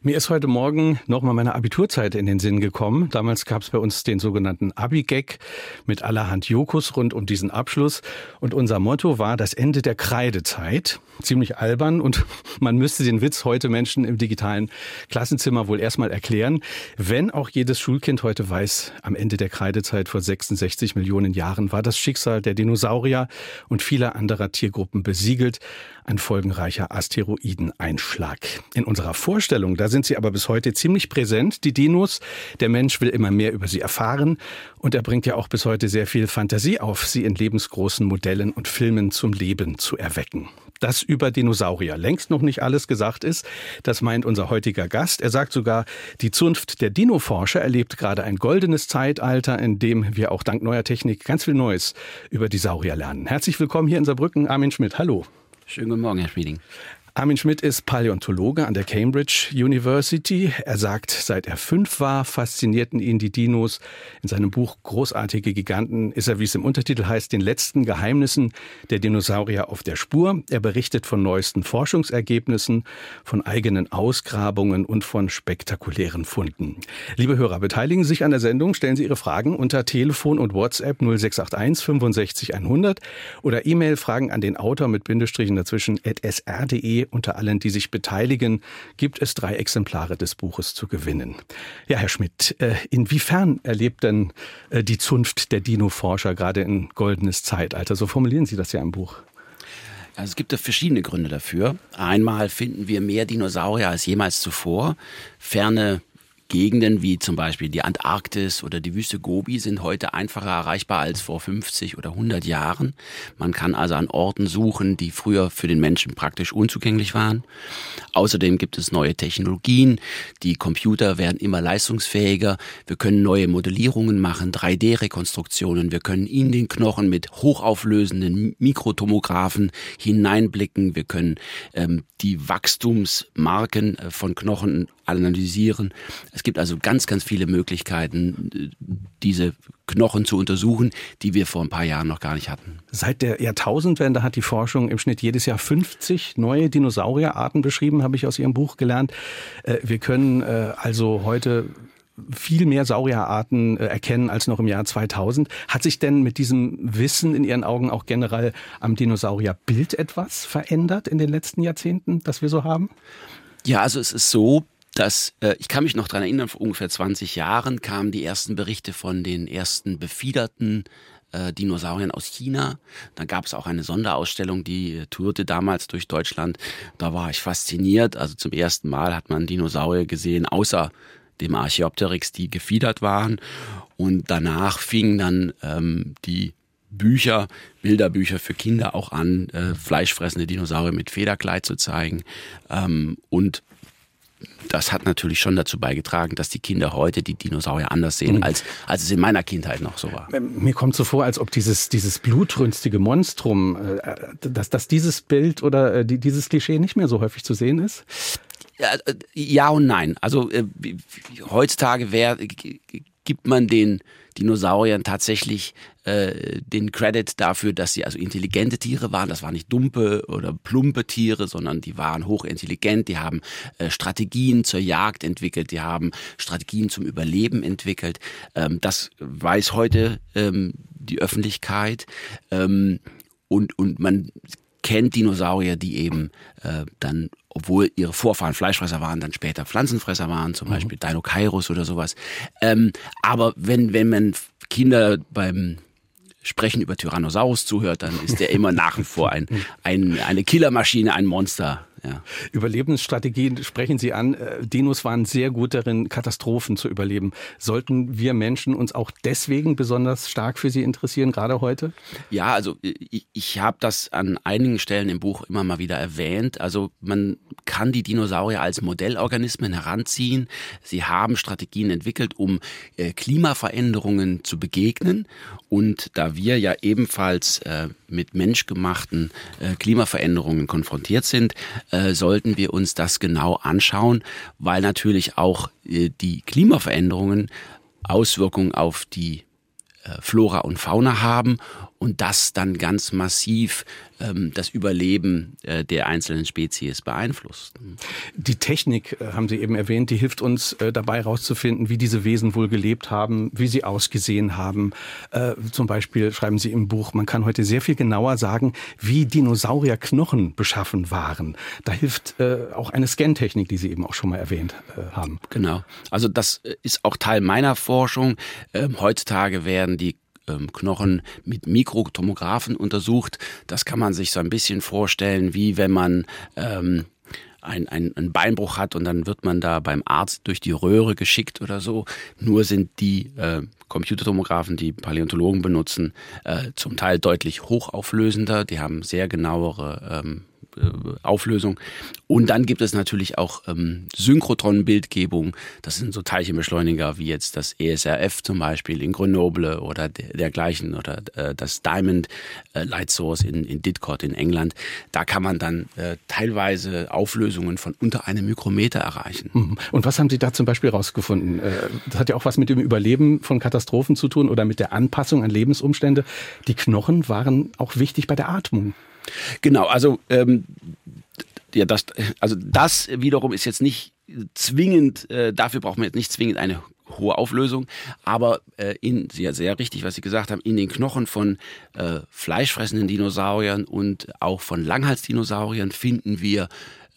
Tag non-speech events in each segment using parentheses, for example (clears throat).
Mir ist heute Morgen nochmal meine Abiturzeit in den Sinn gekommen. Damals gab es bei uns den sogenannten Abi-Gag mit allerhand Jokus rund um diesen Abschluss. Und unser Motto war das Ende der Kreidezeit. Ziemlich albern und (laughs) man müsste den Witz heute Menschen im digitalen Klassenzimmer wohl erstmal erklären. Wenn auch jedes Schulkind heute weiß, am Ende der Kreidezeit vor 66 Millionen Jahren war das Schicksal der Dinosaurier und vieler anderer Tiergruppen besiegelt. Ein folgenreicher Asteroideneinschlag. In unserer Vorstellung, sind sie aber bis heute ziemlich präsent, die Dinos. Der Mensch will immer mehr über sie erfahren und er bringt ja auch bis heute sehr viel Fantasie auf, sie in lebensgroßen Modellen und Filmen zum Leben zu erwecken. Dass über Dinosaurier längst noch nicht alles gesagt ist, das meint unser heutiger Gast. Er sagt sogar, die Zunft der Dinoforscher erlebt gerade ein goldenes Zeitalter, in dem wir auch dank neuer Technik ganz viel Neues über die Saurier lernen. Herzlich willkommen hier in Saarbrücken, Armin Schmidt. Hallo. Schönen guten Morgen, Herr Schmieding. Armin Schmidt ist Paläontologe an der Cambridge University. Er sagt, seit er fünf war, faszinierten ihn die Dinos. In seinem Buch Großartige Giganten ist er, wie es im Untertitel heißt, den letzten Geheimnissen der Dinosaurier auf der Spur. Er berichtet von neuesten Forschungsergebnissen, von eigenen Ausgrabungen und von spektakulären Funden. Liebe Hörer, beteiligen Sie sich an der Sendung, stellen Sie Ihre Fragen unter Telefon und WhatsApp 0681 65 100 oder E-Mail Fragen an den Autor mit Bindestrichen dazwischen at sr.de unter allen, die sich beteiligen, gibt es drei Exemplare des Buches zu gewinnen. Ja, Herr Schmidt, äh, inwiefern erlebt denn äh, die Zunft der Dino-Forscher gerade in goldenes Zeitalter? So formulieren Sie das ja im Buch. Also es gibt da verschiedene Gründe dafür. Einmal finden wir mehr Dinosaurier als jemals zuvor. Ferne Gegenden wie zum Beispiel die Antarktis oder die Wüste Gobi sind heute einfacher erreichbar als vor 50 oder 100 Jahren. Man kann also an Orten suchen, die früher für den Menschen praktisch unzugänglich waren. Außerdem gibt es neue Technologien. Die Computer werden immer leistungsfähiger. Wir können neue Modellierungen machen, 3D-Rekonstruktionen. Wir können in den Knochen mit hochauflösenden Mikrotomographen hineinblicken. Wir können ähm, die Wachstumsmarken äh, von Knochen analysieren. Es gibt also ganz, ganz viele Möglichkeiten, diese Knochen zu untersuchen, die wir vor ein paar Jahren noch gar nicht hatten. Seit der Jahrtausendwende hat die Forschung im Schnitt jedes Jahr 50 neue Dinosaurierarten beschrieben, habe ich aus Ihrem Buch gelernt. Äh, wir können äh, also heute viel mehr Saurierarten äh, erkennen als noch im Jahr 2000. Hat sich denn mit diesem Wissen in Ihren Augen auch generell am Dinosaurierbild etwas verändert in den letzten Jahrzehnten, das wir so haben? Ja, also es ist so, dass äh, ich kann mich noch daran erinnern, vor ungefähr 20 Jahren kamen die ersten Berichte von den ersten befiederten äh, Dinosauriern aus China. Da gab es auch eine Sonderausstellung, die äh, tourte damals durch Deutschland. Da war ich fasziniert. Also zum ersten Mal hat man Dinosaurier gesehen, außer dem Archaeopteryx, die gefiedert waren. Und danach fingen dann ähm, die Bücher, Bilderbücher für Kinder auch an, äh, fleischfressende Dinosaurier mit Federkleid zu zeigen. Ähm, und das hat natürlich schon dazu beigetragen, dass die Kinder heute die Dinosaurier anders sehen, mhm. als, als es in meiner Kindheit noch so war. Ähm, mir kommt so vor, als ob dieses, dieses blutrünstige Monstrum, äh, dass, dass dieses Bild oder äh, dieses Klischee nicht mehr so häufig zu sehen ist. Ja, äh, ja und nein. Also äh, heutzutage wär, gibt man den Dinosauriern tatsächlich äh, den Credit dafür, dass sie also intelligente Tiere waren. Das waren nicht dumpe oder plumpe Tiere, sondern die waren hochintelligent. Die haben äh, Strategien zur Jagd entwickelt. Die haben Strategien zum Überleben entwickelt. Ähm, das weiß heute ähm, die Öffentlichkeit. Ähm, und, und man kennt Dinosaurier, die eben äh, dann, obwohl ihre Vorfahren Fleischfresser waren, dann später Pflanzenfresser waren, zum mhm. Beispiel Dinocairus oder sowas. Ähm, aber wenn, wenn man Kinder beim Sprechen über Tyrannosaurus zuhört, dann ist der immer nach wie vor ein, ein, eine Killermaschine, ein Monster. Ja. Überlebensstrategien sprechen Sie an. Äh, Dinos waren sehr gut darin, Katastrophen zu überleben. Sollten wir Menschen uns auch deswegen besonders stark für sie interessieren, gerade heute? Ja, also ich, ich habe das an einigen Stellen im Buch immer mal wieder erwähnt. Also man kann die Dinosaurier als Modellorganismen heranziehen. Sie haben Strategien entwickelt, um äh, Klimaveränderungen zu begegnen. Und da wir ja ebenfalls äh, mit menschgemachten äh, Klimaveränderungen konfrontiert sind, äh, sollten wir uns das genau anschauen, weil natürlich auch äh, die Klimaveränderungen Auswirkungen auf die äh, Flora und Fauna haben und das dann ganz massiv ähm, das Überleben äh, der einzelnen Spezies beeinflusst. Die Technik, äh, haben Sie eben erwähnt, die hilft uns äh, dabei herauszufinden, wie diese Wesen wohl gelebt haben, wie sie ausgesehen haben. Äh, zum Beispiel schreiben Sie im Buch, man kann heute sehr viel genauer sagen, wie Dinosaurierknochen beschaffen waren. Da hilft äh, auch eine Scantechnik, die Sie eben auch schon mal erwähnt äh, haben. Genau. Also das ist auch Teil meiner Forschung. Ähm, heutzutage werden die ähm, Knochen mit Mikrotomographen untersucht. Das kann man sich so ein bisschen vorstellen, wie wenn man ähm, ein, ein, ein Beinbruch hat und dann wird man da beim Arzt durch die Röhre geschickt oder so. Nur sind die äh, Computertomographen, die Paläontologen benutzen, äh, zum Teil deutlich hochauflösender. Die haben sehr genauere ähm, äh, Auflösung. Und dann gibt es natürlich auch ähm, Synchrotron-Bildgebung. Das sind so Teilchenbeschleuniger wie jetzt das ESRF zum Beispiel in Grenoble oder der, dergleichen oder äh, das Diamond äh, Light Source in, in Didcot in England. Da kann man dann äh, teilweise Auflösungen von unter einem Mikrometer erreichen. Mhm. Und was haben Sie da zum Beispiel rausgefunden? Äh, das hat ja auch was mit dem Überleben von Katastrophen zu tun oder mit der Anpassung an Lebensumstände. Die Knochen waren auch wichtig bei der Atmung. Genau, also ähm, ja, das, also das wiederum ist jetzt nicht zwingend, äh, dafür braucht man jetzt nicht zwingend eine hohe Auflösung, aber äh, in, sehr, sehr richtig, was Sie gesagt haben, in den Knochen von äh, fleischfressenden Dinosauriern und auch von Langhalsdinosauriern finden wir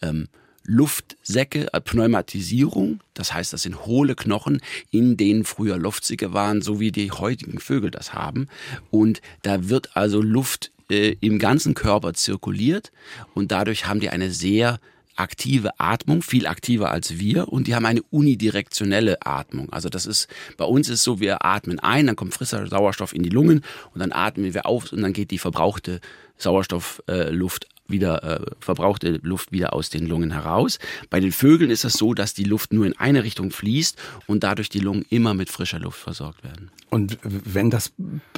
ähm, Luftsäcke, äh, Pneumatisierung, das heißt, das sind hohle Knochen, in denen früher Luftsäcke waren, so wie die heutigen Vögel das haben. Und da wird also Luft äh, im ganzen Körper zirkuliert und dadurch haben die eine sehr aktive Atmung, viel aktiver als wir und die haben eine unidirektionelle Atmung. Also das ist, bei uns ist so, wir atmen ein, dann kommt frischer Sauerstoff in die Lungen und dann atmen wir auf und dann geht die verbrauchte Sauerstoffluft wieder äh, verbrauchte Luft wieder aus den Lungen heraus. Bei den Vögeln ist es so, dass die Luft nur in eine Richtung fließt und dadurch die Lungen immer mit frischer Luft versorgt werden. Und wenn das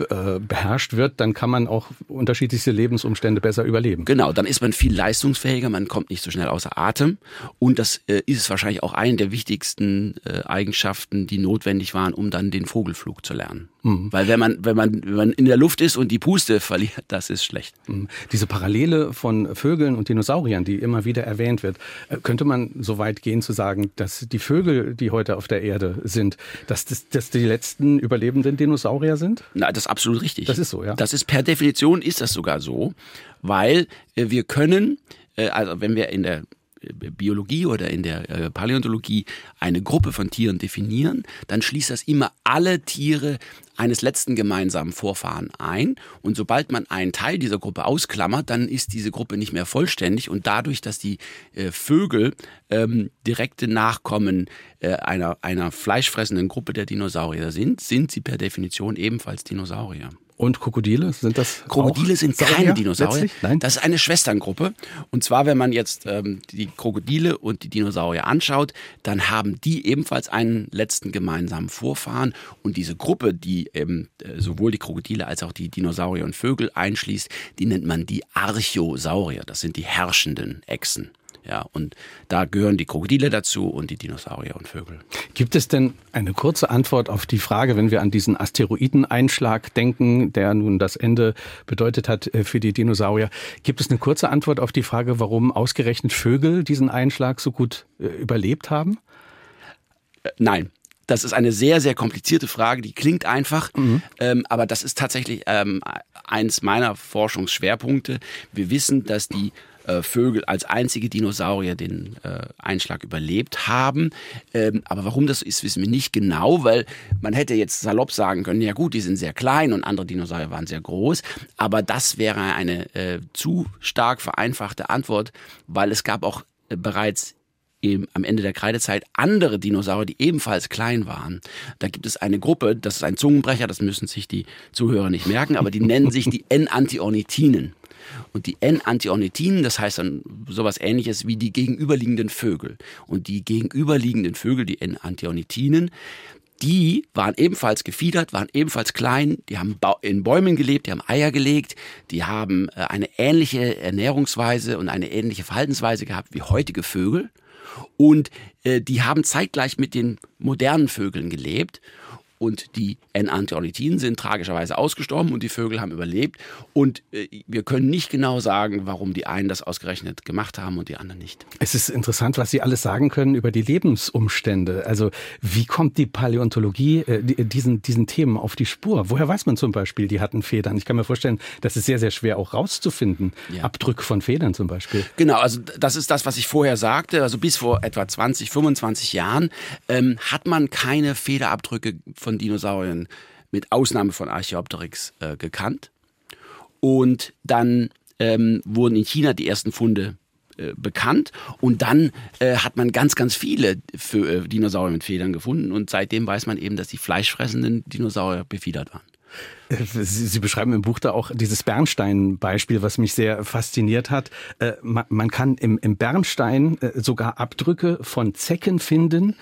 äh, beherrscht wird, dann kann man auch unterschiedlichste Lebensumstände besser überleben. Genau, dann ist man viel leistungsfähiger, man kommt nicht so schnell außer Atem. Und das äh, ist wahrscheinlich auch eine der wichtigsten äh, Eigenschaften, die notwendig waren, um dann den Vogelflug zu lernen. Mhm. Weil wenn man, wenn man, wenn man in der Luft ist und die Puste verliert, das ist schlecht. Mhm. Diese Parallele von Vögeln und Dinosauriern, die immer wieder erwähnt wird, äh, könnte man so weit gehen zu sagen, dass die Vögel, die heute auf der Erde sind, dass das dass die letzten überlebenden lebenden Dinosaurier sind? Na, das ist absolut richtig. Das ist so, ja. Das ist per Definition ist das sogar so, weil äh, wir können, äh, also wenn wir in der Biologie oder in der äh, Paläontologie eine Gruppe von Tieren definieren, dann schließt das immer alle Tiere eines letzten gemeinsamen Vorfahren ein. Und sobald man einen Teil dieser Gruppe ausklammert, dann ist diese Gruppe nicht mehr vollständig. Und dadurch, dass die äh, Vögel ähm, direkte Nachkommen äh, einer, einer fleischfressenden Gruppe der Dinosaurier sind, sind sie per Definition ebenfalls Dinosaurier. Und Krokodile sind das? Krokodile sind keine Dinosaurier. Nein? Das ist eine Schwesterngruppe. Und zwar, wenn man jetzt ähm, die Krokodile und die Dinosaurier anschaut, dann haben die ebenfalls einen letzten gemeinsamen Vorfahren. Und diese Gruppe, die eben äh, sowohl die Krokodile als auch die Dinosaurier und Vögel einschließt, die nennt man die Archosaurier. Das sind die herrschenden Echsen. Ja, und da gehören die Krokodile dazu und die Dinosaurier und Vögel. Gibt es denn eine kurze Antwort auf die Frage, wenn wir an diesen Asteroideneinschlag denken, der nun das Ende bedeutet hat äh, für die Dinosaurier? Gibt es eine kurze Antwort auf die Frage, warum ausgerechnet Vögel diesen Einschlag so gut äh, überlebt haben? Äh, nein, das ist eine sehr, sehr komplizierte Frage, die klingt einfach, mhm. ähm, aber das ist tatsächlich ähm, eins meiner Forschungsschwerpunkte. Wir wissen, dass die äh, Vögel als einzige Dinosaurier den äh, Einschlag überlebt haben. Ähm, aber warum das ist, wissen wir nicht genau, weil man hätte jetzt salopp sagen können, ja gut, die sind sehr klein und andere Dinosaurier waren sehr groß. Aber das wäre eine äh, zu stark vereinfachte Antwort, weil es gab auch äh, bereits am Ende der Kreidezeit andere Dinosaurier, die ebenfalls klein waren. Da gibt es eine Gruppe, das ist ein Zungenbrecher, das müssen sich die Zuhörer nicht merken, aber die nennen sich die N-Antiornithinen. Und die N-Antiornithinen, das heißt dann sowas ähnliches wie die gegenüberliegenden Vögel. Und die gegenüberliegenden Vögel, die N-Antiornithinen, die waren ebenfalls gefiedert, waren ebenfalls klein, die haben in Bäumen gelebt, die haben Eier gelegt, die haben äh, eine ähnliche Ernährungsweise und eine ähnliche Verhaltensweise gehabt wie heutige Vögel. Und äh, die haben zeitgleich mit den modernen Vögeln gelebt und die N-Antiornithinen sind tragischerweise ausgestorben und die Vögel haben überlebt. Und äh, wir können nicht genau sagen, warum die einen das ausgerechnet gemacht haben und die anderen nicht. Es ist interessant, was Sie alles sagen können über die Lebensumstände. Also wie kommt die Paläontologie äh, diesen, diesen Themen auf die Spur? Woher weiß man zum Beispiel, die hatten Federn? Ich kann mir vorstellen, das ist sehr, sehr schwer auch rauszufinden. Ja. Abdrücke von Federn zum Beispiel. Genau, also das ist das, was ich vorher sagte. Also bis vor etwa 20, 25 Jahren ähm, hat man keine Federabdrücke von Dinosauriern mit Ausnahme von Archaeopteryx äh, gekannt. Und dann ähm, wurden in China die ersten Funde äh, bekannt und dann äh, hat man ganz, ganz viele für, äh, Dinosaurier mit Federn gefunden und seitdem weiß man eben, dass die fleischfressenden Dinosaurier befiedert waren. Äh, Sie, Sie, beschreiben im Buch da auch dieses Bernstein-Beispiel, was mich sehr fasziniert hat. Äh, man, man, kann im, im Bernstein sogar Abdrücke von Zecken finden,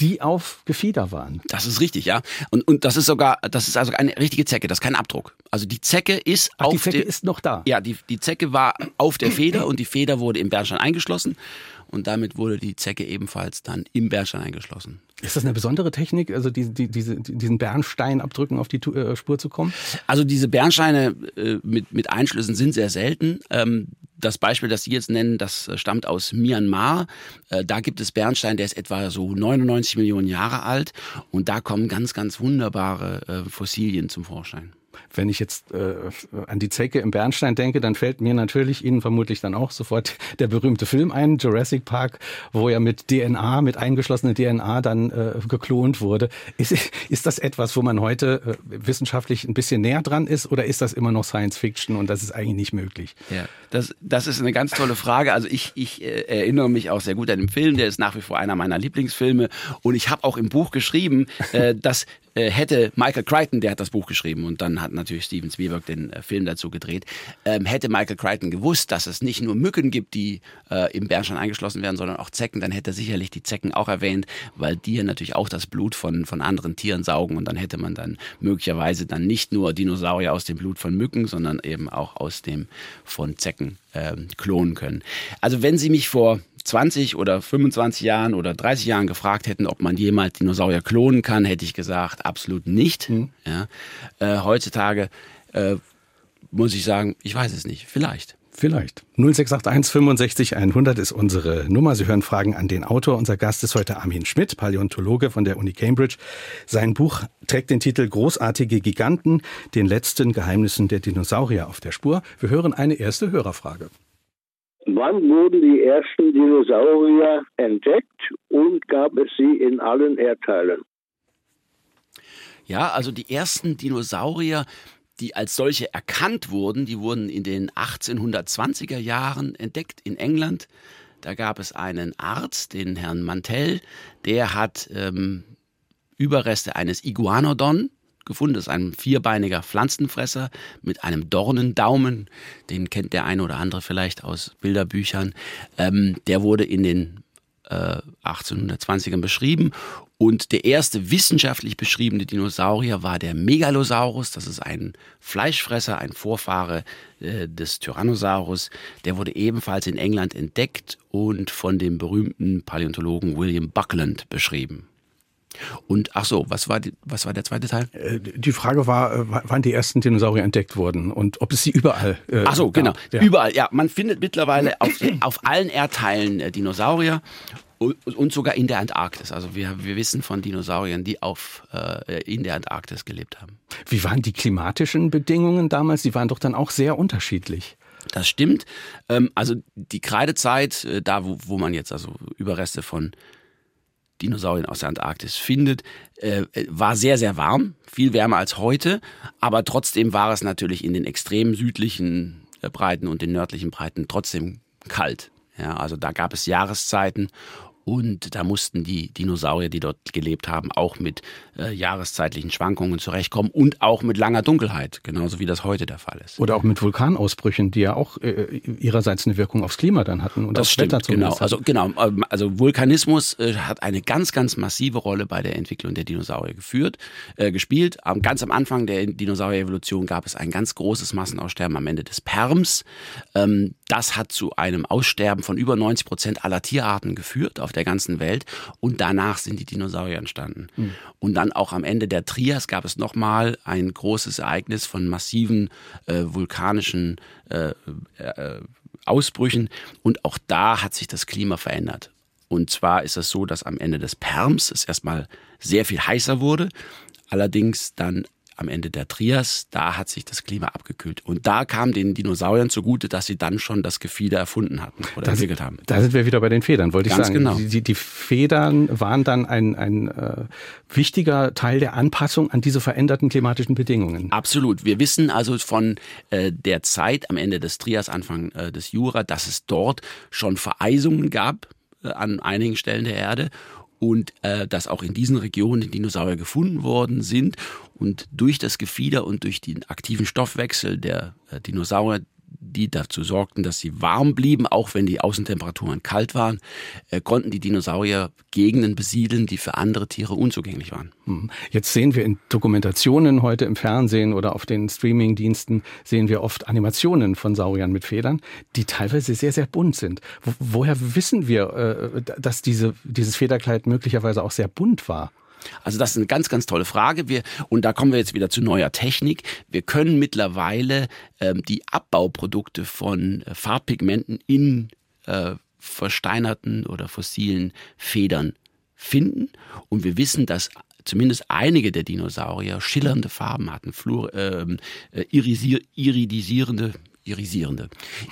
die auf Gefieder waren. Das ist richtig, ja. Und, und das ist sogar, das ist also eine richtige Zecke, das ist kein Abdruck. Also die Zecke ist Ach, auf die Zecke ist noch da. Ja, die, die Zecke war auf der (clears throat) Feder und die Feder wurde im Bernstein eingeschlossen und damit wurde die Zecke ebenfalls dann im Bernstein eingeschlossen. Ist das eine besondere Technik, also die, die, diese, diesen Bernsteinabdrücken auf die äh, Spur zu kommen? Also diese Bernsteine äh, mit, mit Einschlüssen sind sehr selten. Ähm, das Beispiel, das Sie jetzt nennen, das äh, stammt aus Myanmar. Äh, da gibt es Bernstein, der ist etwa so 99 Millionen Jahre alt und da kommen ganz, ganz wunderbare äh, Fossilien zum Vorschein. Wenn ich jetzt äh, an die Zecke im Bernstein denke, dann fällt mir natürlich Ihnen vermutlich dann auch sofort (laughs) der berühmte Film ein, Jurassic Park, wo ja mit DNA, mit eingeschlossener DNA dann äh, geklont wurde. Ist, (laughs) ist das etwas, wo man heute äh, wissenschaftlich ein bisschen näher dran ist oder ist das immer noch Science Fiction und das ist eigentlich nicht möglich? Ja, das, das ist eine ganz tolle Frage. Also ich, ich äh, erinnere mich auch sehr gut an den Film, der ist nach wie vor einer meiner Lieblingsfilme und ich habe auch im Buch geschrieben, äh, dass hätte Michael Crichton, der hat das Buch geschrieben und dann hat natürlich Steven Spielberg den äh, Film dazu gedreht, ähm, hätte Michael Crichton gewusst, dass es nicht nur Mücken gibt, die äh, im Bernstein eingeschlossen werden, sondern auch Zecken, dann hätte er sicherlich die Zecken auch erwähnt, weil die natürlich auch das Blut von, von anderen Tieren saugen und dann hätte man dann möglicherweise dann nicht nur Dinosaurier aus dem Blut von Mücken, sondern eben auch aus dem von Zecken äh, klonen können. Also wenn Sie mich vor 20 oder 25 Jahren oder 30 Jahren gefragt hätten, ob man jemals Dinosaurier klonen kann, hätte ich gesagt, absolut nicht. Mhm. Ja. Äh, heutzutage äh, muss ich sagen, ich weiß es nicht. Vielleicht. Vielleicht. 0681 65 100 ist unsere Nummer. Sie hören Fragen an den Autor. Unser Gast ist heute Armin Schmidt, Paläontologe von der Uni Cambridge. Sein Buch trägt den Titel Großartige Giganten, den letzten Geheimnissen der Dinosaurier auf der Spur. Wir hören eine erste Hörerfrage. Wann wurden die ersten Dinosaurier entdeckt und gab es sie in allen Erdteilen? Ja, also die ersten Dinosaurier, die als solche erkannt wurden, die wurden in den 1820er Jahren entdeckt in England. Da gab es einen Arzt, den Herrn Mantell, der hat ähm, Überreste eines Iguanodon gefunden. Ist ein vierbeiniger Pflanzenfresser mit einem Dornendaumen. Den kennt der eine oder andere vielleicht aus Bilderbüchern. Ähm, der wurde in den äh, 1820ern beschrieben. Und der erste wissenschaftlich beschriebene Dinosaurier war der Megalosaurus. Das ist ein Fleischfresser, ein Vorfahre äh, des Tyrannosaurus. Der wurde ebenfalls in England entdeckt und von dem berühmten Paläontologen William Buckland beschrieben. Und ach so, was war, die, was war der zweite Teil? Äh, die Frage war, äh, wann die ersten Dinosaurier entdeckt wurden und ob es sie überall. Äh, ach so, genau. Ja. Überall, ja. Man findet mittlerweile auf, auf allen Erdteilen äh, Dinosaurier und sogar in der Antarktis. Also wir, wir wissen von Dinosauriern, die auf, äh, in der Antarktis gelebt haben. Wie waren die klimatischen Bedingungen damals? Die waren doch dann auch sehr unterschiedlich. Das stimmt. Ähm, also die Kreidezeit, da wo, wo man jetzt also Überreste von Dinosauriern aus der Antarktis findet, äh, war sehr, sehr warm, viel wärmer als heute, aber trotzdem war es natürlich in den extrem südlichen äh, Breiten und den nördlichen Breiten trotzdem kalt. Ja, also da gab es Jahreszeiten und da mussten die Dinosaurier, die dort gelebt haben, auch mit äh, jahreszeitlichen Schwankungen zurechtkommen und auch mit langer Dunkelheit, genauso wie das heute der Fall ist. Oder auch mit Vulkanausbrüchen, die ja auch äh, ihrerseits eine Wirkung aufs Klima dann hatten und das aufs stimmt, Wetter genau. Also genau, ähm, also Vulkanismus äh, hat eine ganz, ganz massive Rolle bei der Entwicklung der Dinosaurier geführt, äh, gespielt. Ähm, ganz am Anfang der Dinosaurier-Evolution gab es ein ganz großes Massenaussterben am Ende des Perms. Ähm, das hat zu einem Aussterben von über 90 Prozent aller Tierarten geführt auf der ganzen Welt. Und danach sind die Dinosaurier entstanden. Mhm. Und dann auch am Ende der Trias gab es nochmal ein großes Ereignis von massiven äh, vulkanischen äh, äh, Ausbrüchen. Und auch da hat sich das Klima verändert. Und zwar ist es so, dass am Ende des Perms es erstmal sehr viel heißer wurde. Allerdings dann am Ende der Trias, da hat sich das Klima abgekühlt. Und da kam den Dinosauriern zugute, dass sie dann schon das Gefieder erfunden hatten oder das, entwickelt haben. Da sind wir wieder bei den Federn, wollte Ganz ich sagen. Genau. Die, die Federn waren dann ein, ein äh, wichtiger Teil der Anpassung an diese veränderten klimatischen Bedingungen. Absolut. Wir wissen also von äh, der Zeit am Ende des Trias, Anfang äh, des Jura, dass es dort schon Vereisungen gab äh, an einigen Stellen der Erde und äh, dass auch in diesen Regionen Dinosaurier gefunden worden sind und durch das Gefieder und durch den aktiven Stoffwechsel der äh, Dinosaurier die dazu sorgten, dass sie warm blieben, auch wenn die Außentemperaturen kalt waren, äh, konnten die Dinosaurier Gegenden besiedeln, die für andere Tiere unzugänglich waren. Mhm. Jetzt sehen wir in Dokumentationen heute im Fernsehen oder auf den Streamingdiensten sehen wir oft Animationen von Sauriern mit Federn, die teilweise sehr, sehr bunt sind. woher wissen wir, äh, dass diese, dieses Federkleid möglicherweise auch sehr bunt war? Also das ist eine ganz, ganz tolle Frage. Wir, und da kommen wir jetzt wieder zu neuer Technik. Wir können mittlerweile ähm, die Abbauprodukte von äh, Farbpigmenten in äh, versteinerten oder fossilen Federn finden. Und wir wissen, dass zumindest einige der Dinosaurier schillernde Farben hatten, fluor, ähm, äh, irisier, iridisierende, irisierende,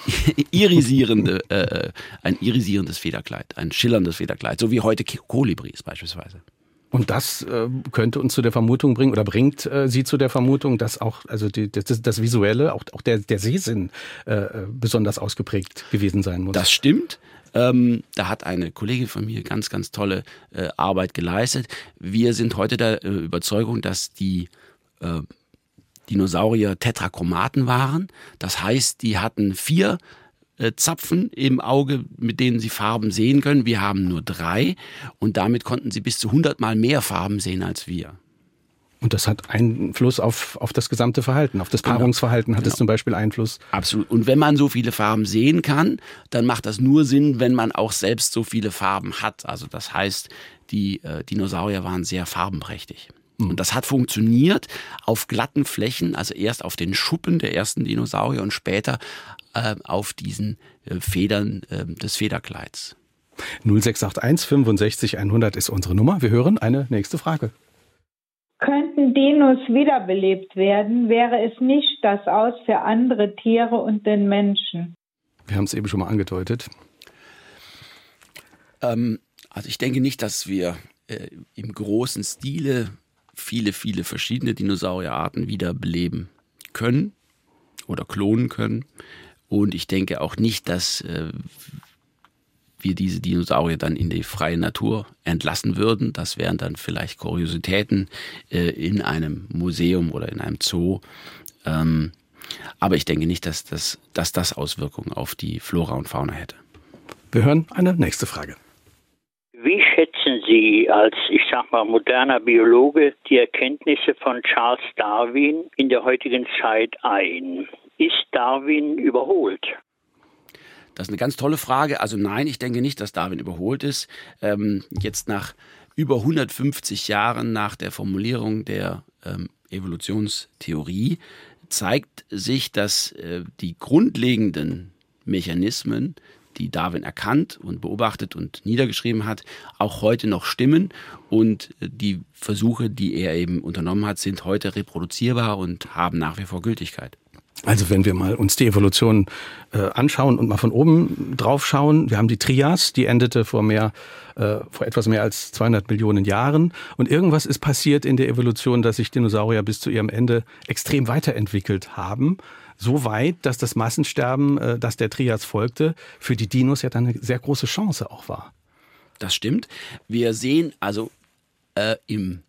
(laughs) irisierende, äh, ein irisierendes Federkleid, ein schillerndes Federkleid, so wie heute Kolibris beispielsweise. Und das äh, könnte uns zu der Vermutung bringen oder bringt äh, Sie zu der Vermutung, dass auch also die, das, das Visuelle, auch, auch der, der Sehsinn äh, besonders ausgeprägt gewesen sein muss. Das stimmt. Ähm, da hat eine Kollegin von mir ganz, ganz tolle äh, Arbeit geleistet. Wir sind heute der äh, Überzeugung, dass die äh, Dinosaurier Tetrachromaten waren. Das heißt, die hatten vier äh, Zapfen im Auge, mit denen sie Farben sehen können. Wir haben nur drei und damit konnten sie bis zu 100 Mal mehr Farben sehen als wir. Und das hat Einfluss auf, auf das gesamte Verhalten, auf das genau. Paarungsverhalten hat genau. es zum Beispiel Einfluss. Absolut. Und wenn man so viele Farben sehen kann, dann macht das nur Sinn, wenn man auch selbst so viele Farben hat. Also das heißt, die äh, Dinosaurier waren sehr farbenprächtig. Mhm. Und das hat funktioniert auf glatten Flächen, also erst auf den Schuppen der ersten Dinosaurier und später äh, auf diesen äh, Federn äh, des Federkleids. 0681 65 100 ist unsere Nummer. Wir hören eine nächste Frage. Könnten Dinos wiederbelebt werden, wäre es nicht das Aus für andere Tiere und den Menschen? Wir haben es eben schon mal angedeutet. Ähm, also ich denke nicht, dass wir äh, im großen Stile viele, viele verschiedene Dinosaurierarten wiederbeleben können oder klonen können. Und ich denke auch nicht, dass äh, wir diese Dinosaurier dann in die freie Natur entlassen würden. Das wären dann vielleicht Kuriositäten äh, in einem Museum oder in einem Zoo. Ähm, aber ich denke nicht, dass das, dass das Auswirkungen auf die Flora und Fauna hätte. Wir hören eine nächste Frage. Wie schätzen Sie als, ich sag mal, moderner Biologe die Erkenntnisse von Charles Darwin in der heutigen Zeit ein? Ist Darwin überholt? Das ist eine ganz tolle Frage. Also nein, ich denke nicht, dass Darwin überholt ist. Ähm, jetzt nach über 150 Jahren nach der Formulierung der ähm, Evolutionstheorie zeigt sich, dass äh, die grundlegenden Mechanismen, die Darwin erkannt und beobachtet und niedergeschrieben hat, auch heute noch stimmen. Und äh, die Versuche, die er eben unternommen hat, sind heute reproduzierbar und haben nach wie vor Gültigkeit. Also wenn wir mal uns die Evolution äh, anschauen und mal von oben drauf schauen, wir haben die Trias, die endete vor mehr, äh, vor etwas mehr als 200 Millionen Jahren und irgendwas ist passiert in der Evolution, dass sich Dinosaurier bis zu ihrem Ende extrem weiterentwickelt haben. So weit, dass das Massensterben, äh, das der Trias folgte, für die Dinos ja dann eine sehr große Chance auch war. Das stimmt. Wir sehen also äh, im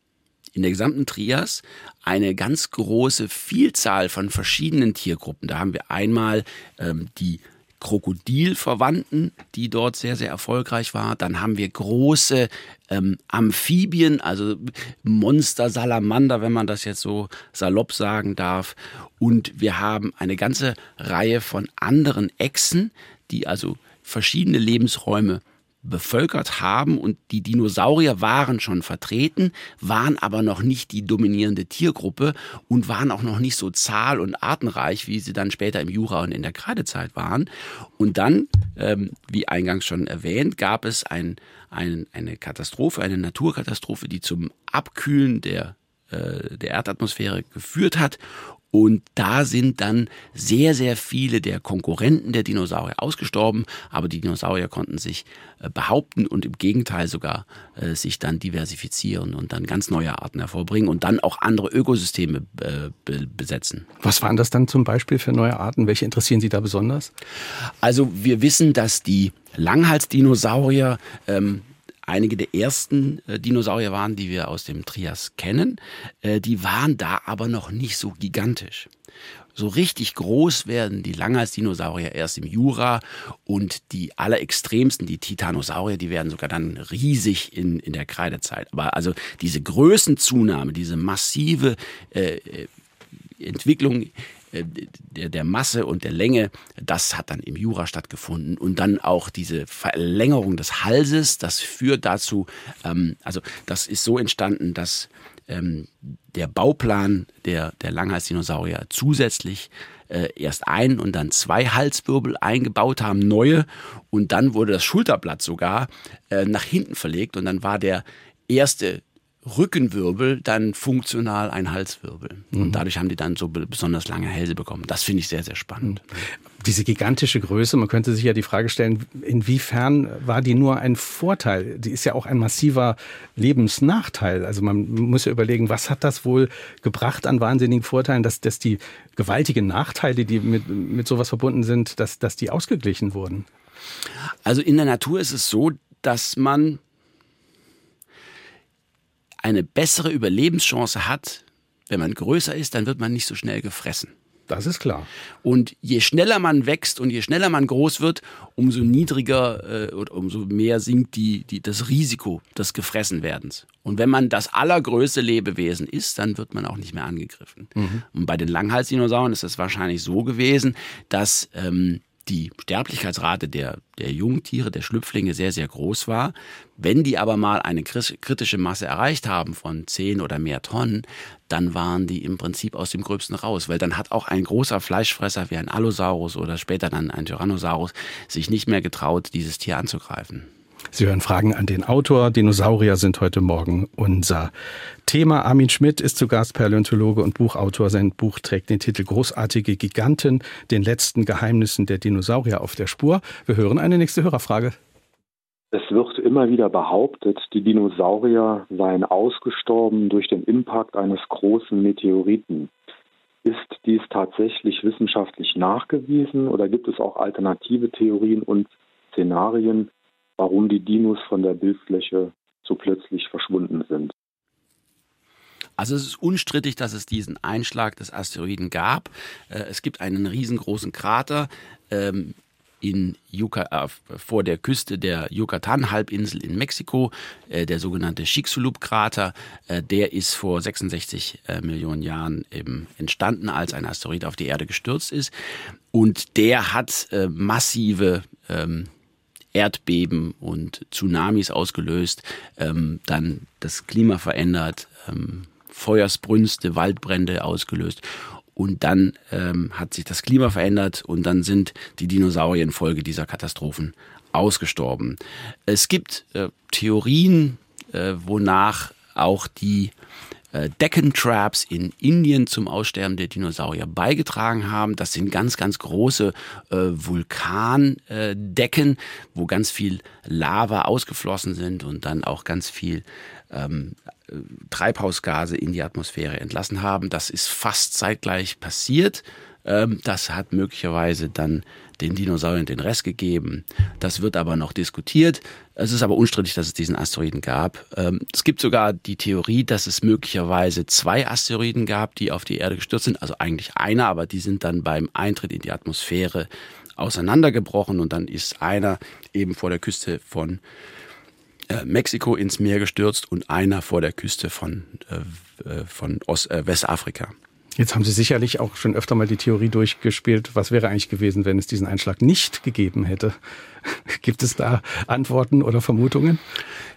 in der gesamten Trias eine ganz große Vielzahl von verschiedenen Tiergruppen. Da haben wir einmal ähm, die Krokodilverwandten, die dort sehr, sehr erfolgreich war. Dann haben wir große ähm, Amphibien, also Monster, Salamander, wenn man das jetzt so salopp sagen darf. Und wir haben eine ganze Reihe von anderen Echsen, die also verschiedene Lebensräume bevölkert haben und die Dinosaurier waren schon vertreten, waren aber noch nicht die dominierende Tiergruppe und waren auch noch nicht so zahl- und artenreich, wie sie dann später im Jura und in der Kreidezeit waren. Und dann, ähm, wie eingangs schon erwähnt, gab es ein, ein, eine Katastrophe, eine Naturkatastrophe, die zum Abkühlen der äh, der Erdatmosphäre geführt hat und da sind dann sehr, sehr viele der Konkurrenten der Dinosaurier ausgestorben, aber die Dinosaurier konnten sich äh, behaupten und im Gegenteil sogar äh, sich dann diversifizieren und dann ganz neue Arten hervorbringen und dann auch andere Ökosysteme äh, be besetzen. Was waren das dann zum Beispiel für neue Arten? Welche interessieren Sie da besonders? Also wir wissen, dass die Langhalsdinosaurier ähm, einige der ersten äh, Dinosaurier waren, die wir aus dem Trias kennen. Äh, die waren da aber noch nicht so gigantisch. So richtig groß werden die Langhalsdinosaurier erst im Jura und die allerextremsten, die Titanosaurier, die werden sogar dann riesig in, in der Kreidezeit. Aber also diese Größenzunahme, diese massive äh, äh Entwicklung der, der Masse und der Länge, das hat dann im Jura stattgefunden. Und dann auch diese Verlängerung des Halses, das führt dazu, ähm, also das ist so entstanden, dass ähm, der Bauplan der, der Langhalsdinosaurier zusätzlich äh, erst ein und dann zwei Halswirbel eingebaut haben, neue. Und dann wurde das Schulterblatt sogar äh, nach hinten verlegt und dann war der erste Rückenwirbel dann funktional ein Halswirbel. Mhm. Und dadurch haben die dann so besonders lange Hälse bekommen. Das finde ich sehr, sehr spannend. Mhm. Diese gigantische Größe, man könnte sich ja die Frage stellen, inwiefern war die nur ein Vorteil? Die ist ja auch ein massiver Lebensnachteil. Also man muss ja überlegen, was hat das wohl gebracht an wahnsinnigen Vorteilen, dass, dass die gewaltigen Nachteile, die mit, mit sowas verbunden sind, dass, dass die ausgeglichen wurden? Also in der Natur ist es so, dass man eine bessere Überlebenschance hat, wenn man größer ist, dann wird man nicht so schnell gefressen. Das ist klar. Und je schneller man wächst und je schneller man groß wird, umso niedriger äh, oder umso mehr sinkt die, die, das Risiko des Gefressenwerdens. Und wenn man das allergrößte Lebewesen ist, dann wird man auch nicht mehr angegriffen. Mhm. Und bei den Langhalsdinosauren ist es wahrscheinlich so gewesen, dass ähm, die Sterblichkeitsrate der, der Jungtiere, der Schlüpflinge sehr, sehr groß war. Wenn die aber mal eine kritische Masse erreicht haben von 10 oder mehr Tonnen, dann waren die im Prinzip aus dem Gröbsten raus, weil dann hat auch ein großer Fleischfresser wie ein Allosaurus oder später dann ein Tyrannosaurus sich nicht mehr getraut, dieses Tier anzugreifen. Sie hören Fragen an den Autor. Dinosaurier sind heute Morgen unser Thema. Armin Schmidt ist zu Gast, Paläontologe und Buchautor. Sein Buch trägt den Titel Großartige Giganten, den letzten Geheimnissen der Dinosaurier auf der Spur. Wir hören eine nächste Hörerfrage. Es wird immer wieder behauptet, die Dinosaurier seien ausgestorben durch den Impact eines großen Meteoriten. Ist dies tatsächlich wissenschaftlich nachgewiesen oder gibt es auch alternative Theorien und Szenarien, warum die Dinos von der Bildfläche so plötzlich verschwunden sind. Also es ist unstrittig, dass es diesen Einschlag des Asteroiden gab. Äh, es gibt einen riesengroßen Krater ähm, in Yuca, äh, vor der Küste der Yucatan-Halbinsel in Mexiko, äh, der sogenannte Chicxulub-Krater. der ist vor 66 Millionen Jahren eben entstanden, als ein Asteroid auf die Erde gestürzt ist. Und der hat massive ähm, Erdbeben und Tsunamis ausgelöst, ähm, dann das Klima verändert, ähm, Feuersbrünste, Waldbrände ausgelöst. Und dann ähm, hat sich das Klima verändert und dann sind die Dinosaurier infolge dieser Katastrophen ausgestorben. Es gibt äh, Theorien, äh, wonach auch die äh, Deccan Traps in Indien zum Aussterben der Dinosaurier beigetragen haben. Das sind ganz, ganz große äh, Vulkandecken, wo ganz viel Lava ausgeflossen sind und dann auch ganz viel ähm, äh, Treibhausgase in die Atmosphäre entlassen haben. Das ist fast zeitgleich passiert. Ähm, das hat möglicherweise dann den Dinosauriern den Rest gegeben. Das wird aber noch diskutiert. Es ist aber unstrittig, dass es diesen Asteroiden gab. Ähm, es gibt sogar die Theorie, dass es möglicherweise zwei Asteroiden gab, die auf die Erde gestürzt sind. Also eigentlich einer, aber die sind dann beim Eintritt in die Atmosphäre auseinandergebrochen und dann ist einer eben vor der Küste von Mexiko ins Meer gestürzt und einer vor der Küste von, äh, äh von Ost, äh, Westafrika. Jetzt haben Sie sicherlich auch schon öfter mal die Theorie durchgespielt, was wäre eigentlich gewesen, wenn es diesen Einschlag nicht gegeben hätte. (laughs) Gibt es da Antworten oder Vermutungen?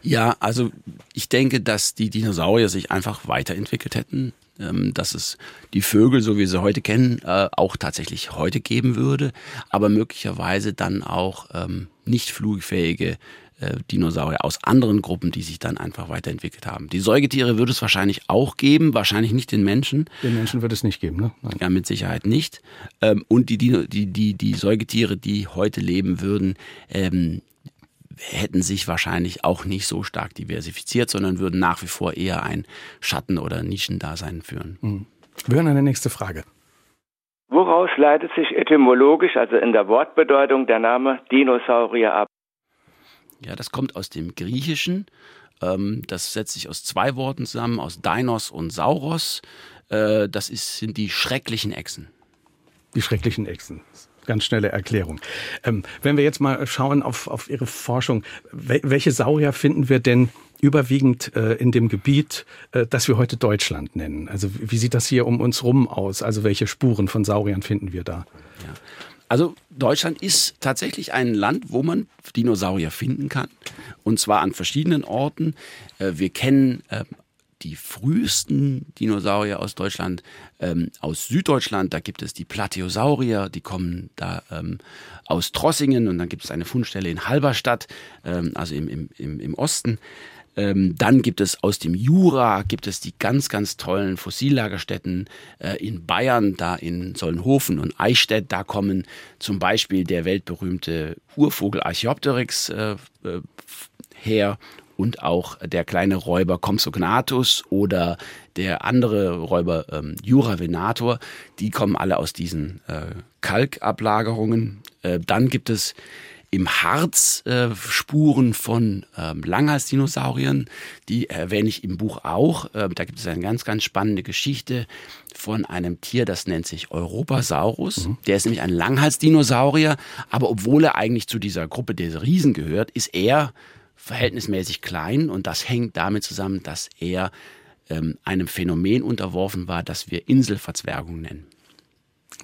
Ja, also ich denke, dass die Dinosaurier sich einfach weiterentwickelt hätten, ähm, dass es die Vögel, so wie wir sie heute kennen, äh, auch tatsächlich heute geben würde, aber möglicherweise dann auch ähm, nicht flugfähige äh, Dinosaurier aus anderen Gruppen, die sich dann einfach weiterentwickelt haben. Die Säugetiere würde es wahrscheinlich auch geben, wahrscheinlich nicht den Menschen. Den Menschen würde es nicht geben, ne? Nein. Ja, mit Sicherheit nicht. Ähm, und die, die, die, die Säugetiere, die heute leben würden, ähm, hätten sich wahrscheinlich auch nicht so stark diversifiziert, sondern würden nach wie vor eher ein Schatten- oder Nischendasein führen. Mhm. Wir hören eine nächste Frage. Woraus leitet sich etymologisch, also in der Wortbedeutung, der Name Dinosaurier ab? Ja, das kommt aus dem Griechischen. Ähm, das setzt sich aus zwei Worten zusammen, aus Dainos und Sauros. Äh, das ist, sind die schrecklichen Echsen. Die schrecklichen Echsen. Ganz schnelle Erklärung. Ähm, wenn wir jetzt mal schauen auf, auf Ihre Forschung, welche Saurier finden wir denn überwiegend äh, in dem Gebiet, äh, das wir heute Deutschland nennen? Also wie sieht das hier um uns rum aus? Also welche Spuren von Sauriern finden wir da? Ja. Also Deutschland ist tatsächlich ein Land, wo man Dinosaurier finden kann. Und zwar an verschiedenen Orten. Äh, wir kennen ähm, die frühesten Dinosaurier aus Deutschland ähm, aus Süddeutschland. Da gibt es die Plateosaurier, die kommen da ähm, aus Trossingen und dann gibt es eine Fundstelle in Halberstadt, also im, im, im Osten. Ähm, dann gibt es aus dem Jura, gibt es die ganz, ganz tollen Fossillagerstätten äh, in Bayern, da in Sollenhofen und Eichstätt. Da kommen zum Beispiel der weltberühmte Urvogel Archaeopteryx äh, äh, her und auch der kleine Räuber Compsognathus oder der andere Räuber ähm, Jura venator, die kommen alle aus diesen äh, Kalkablagerungen. Äh, dann gibt es im Harz äh, Spuren von ähm, Langhalsdinosauriern. Die erwähne ich im Buch auch. Äh, da gibt es eine ganz, ganz spannende Geschichte von einem Tier, das nennt sich Europasaurus. Mhm. Der ist nämlich ein Langhalsdinosaurier, aber obwohl er eigentlich zu dieser Gruppe der Riesen gehört, ist er verhältnismäßig klein und das hängt damit zusammen, dass er ähm, einem Phänomen unterworfen war, das wir Inselverzwergung nennen.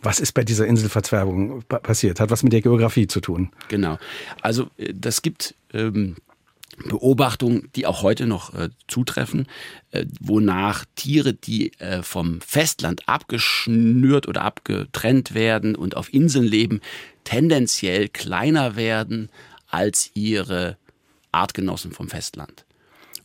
Was ist bei dieser Inselverzwerbung passiert? Hat was mit der Geografie zu tun? Genau. Also äh, das gibt ähm, Beobachtungen, die auch heute noch äh, zutreffen, äh, wonach Tiere, die äh, vom Festland abgeschnürt oder abgetrennt werden und auf Inseln leben, tendenziell kleiner werden als ihre Artgenossen vom Festland.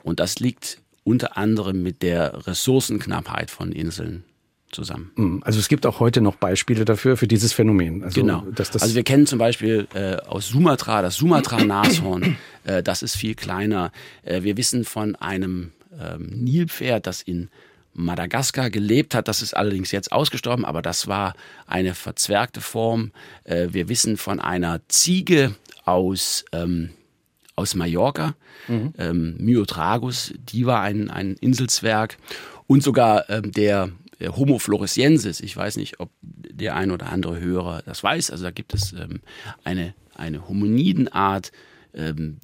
Und das liegt unter anderem mit der Ressourcenknappheit von Inseln zusammen. Hm, also es gibt auch heute noch Beispiele dafür, für dieses Phänomen. Also, genau. also wir kennen zum Beispiel äh, aus Sumatra das Sumatra-Nashorn. (clears throat) äh, das ist viel kleiner. Äh, wir wissen von einem ähm, Nilpferd, das in Madagaskar gelebt hat. Das ist allerdings jetzt ausgestorben, aber das war eine verzwergte Form. Äh, wir wissen von einer Ziege aus ähm, aus Mallorca, mhm. ähm, Myotragus, die war ein, ein Inselzwerg und sogar ähm, der Homo floresiensis, ich weiß nicht, ob der ein oder andere Hörer das weiß, also da gibt es ähm, eine, eine Hominidenart, ähm,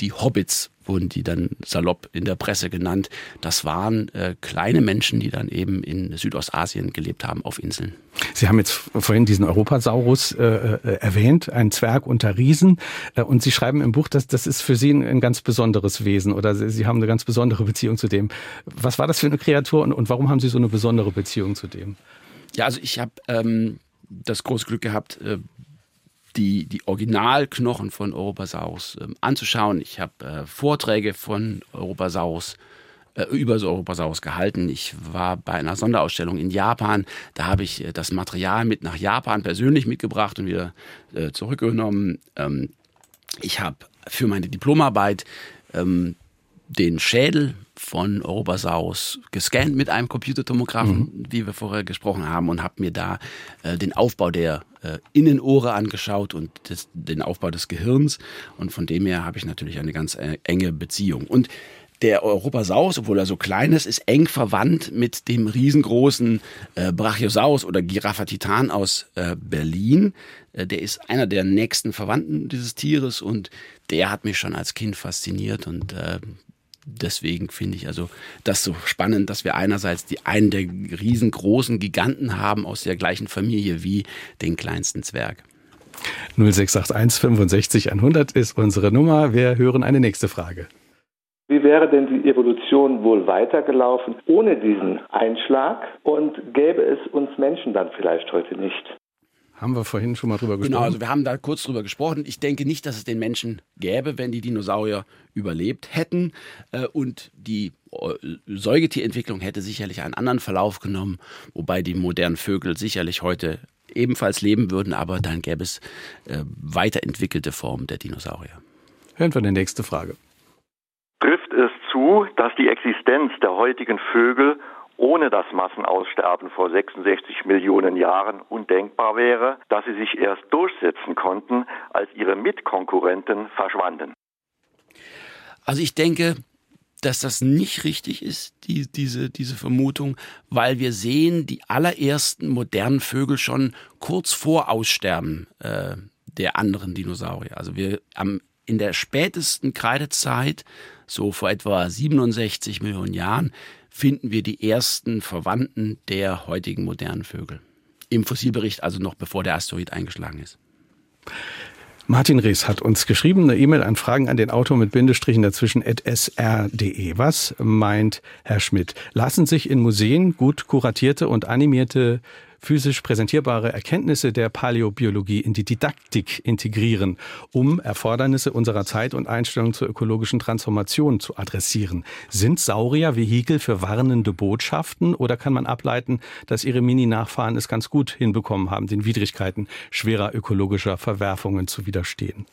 die Hobbits wurden die dann salopp in der Presse genannt. Das waren äh, kleine Menschen, die dann eben in Südostasien gelebt haben, auf Inseln. Sie haben jetzt vorhin diesen Europasaurus äh, äh, erwähnt, ein Zwerg unter Riesen. Äh, und Sie schreiben im Buch, dass das ist für Sie ein, ein, ganz besonderes Wesen oder Sie haben eine ganz besondere Beziehung zu dem. Was war das für eine Kreatur und, und warum haben Sie so eine besondere Beziehung zu dem? Ja, also ich habe ähm, das große Glück gehabt, äh, die, die Originalknochen von Europasaurus äh, anzuschauen. Ich habe äh, Vorträge von Europasaurus äh, über Europasaurus gehalten. Ich war bei einer Sonderausstellung in Japan. Da habe ich äh, das Material mit nach Japan persönlich mitgebracht und wieder äh, zurückgenommen. Ähm, ich habe für meine Diplomarbeit ähm, den Schädel von Europasaurus gescannt mit einem Computertomographen, mhm. wie wir vorher gesprochen haben, und habe mir da äh, den Aufbau der äh, Innenohre angeschaut und das, den Aufbau des Gehirns. Und von dem her habe ich natürlich eine ganz äh, enge Beziehung. Und der Europasaurus, obwohl er so klein ist, ist eng verwandt mit dem riesengroßen äh, Brachiosaurus oder Giraffa titan aus äh, Berlin. Äh, der ist einer der nächsten Verwandten dieses Tieres und der hat mich schon als Kind fasziniert und äh, deswegen finde ich also das so spannend, dass wir einerseits die einen der riesengroßen Giganten haben aus der gleichen Familie wie den kleinsten Zwerg. 0681 65 100 ist unsere Nummer. Wir hören eine nächste Frage. Wie wäre denn die Evolution wohl weitergelaufen ohne diesen Einschlag und gäbe es uns Menschen dann vielleicht heute nicht? Haben wir vorhin schon mal drüber gesprochen? Genau, also wir haben da kurz drüber gesprochen. Ich denke nicht, dass es den Menschen gäbe, wenn die Dinosaurier überlebt hätten. Äh, und die äh, Säugetierentwicklung hätte sicherlich einen anderen Verlauf genommen, wobei die modernen Vögel sicherlich heute ebenfalls leben würden, aber dann gäbe es äh, weiterentwickelte Formen der Dinosaurier. Hören wir die nächste Frage. Trifft es zu, dass die Existenz der heutigen Vögel ohne das Massenaussterben vor 66 Millionen Jahren undenkbar wäre, dass sie sich erst durchsetzen konnten, als ihre Mitkonkurrenten verschwanden. Also ich denke, dass das nicht richtig ist, die, diese, diese Vermutung, weil wir sehen die allerersten modernen Vögel schon kurz vor Aussterben äh, der anderen Dinosaurier. Also wir am, in der spätesten Kreidezeit, so vor etwa 67 Millionen Jahren, finden wir die ersten Verwandten der heutigen modernen Vögel. Im Fossilbericht, also noch bevor der Asteroid eingeschlagen ist. Martin Rees hat uns geschrieben, eine E-Mail an Fragen an den Autor mit Bindestrichen dazwischen at sr.de. Was meint Herr Schmidt? Lassen sich in Museen gut kuratierte und animierte physisch präsentierbare Erkenntnisse der Paläobiologie in die Didaktik integrieren, um Erfordernisse unserer Zeit und Einstellungen zur ökologischen Transformation zu adressieren. Sind Saurier Vehikel für warnende Botschaften oder kann man ableiten, dass ihre Mini-Nachfahren es ganz gut hinbekommen haben, den Widrigkeiten schwerer ökologischer Verwerfungen zu widerstehen?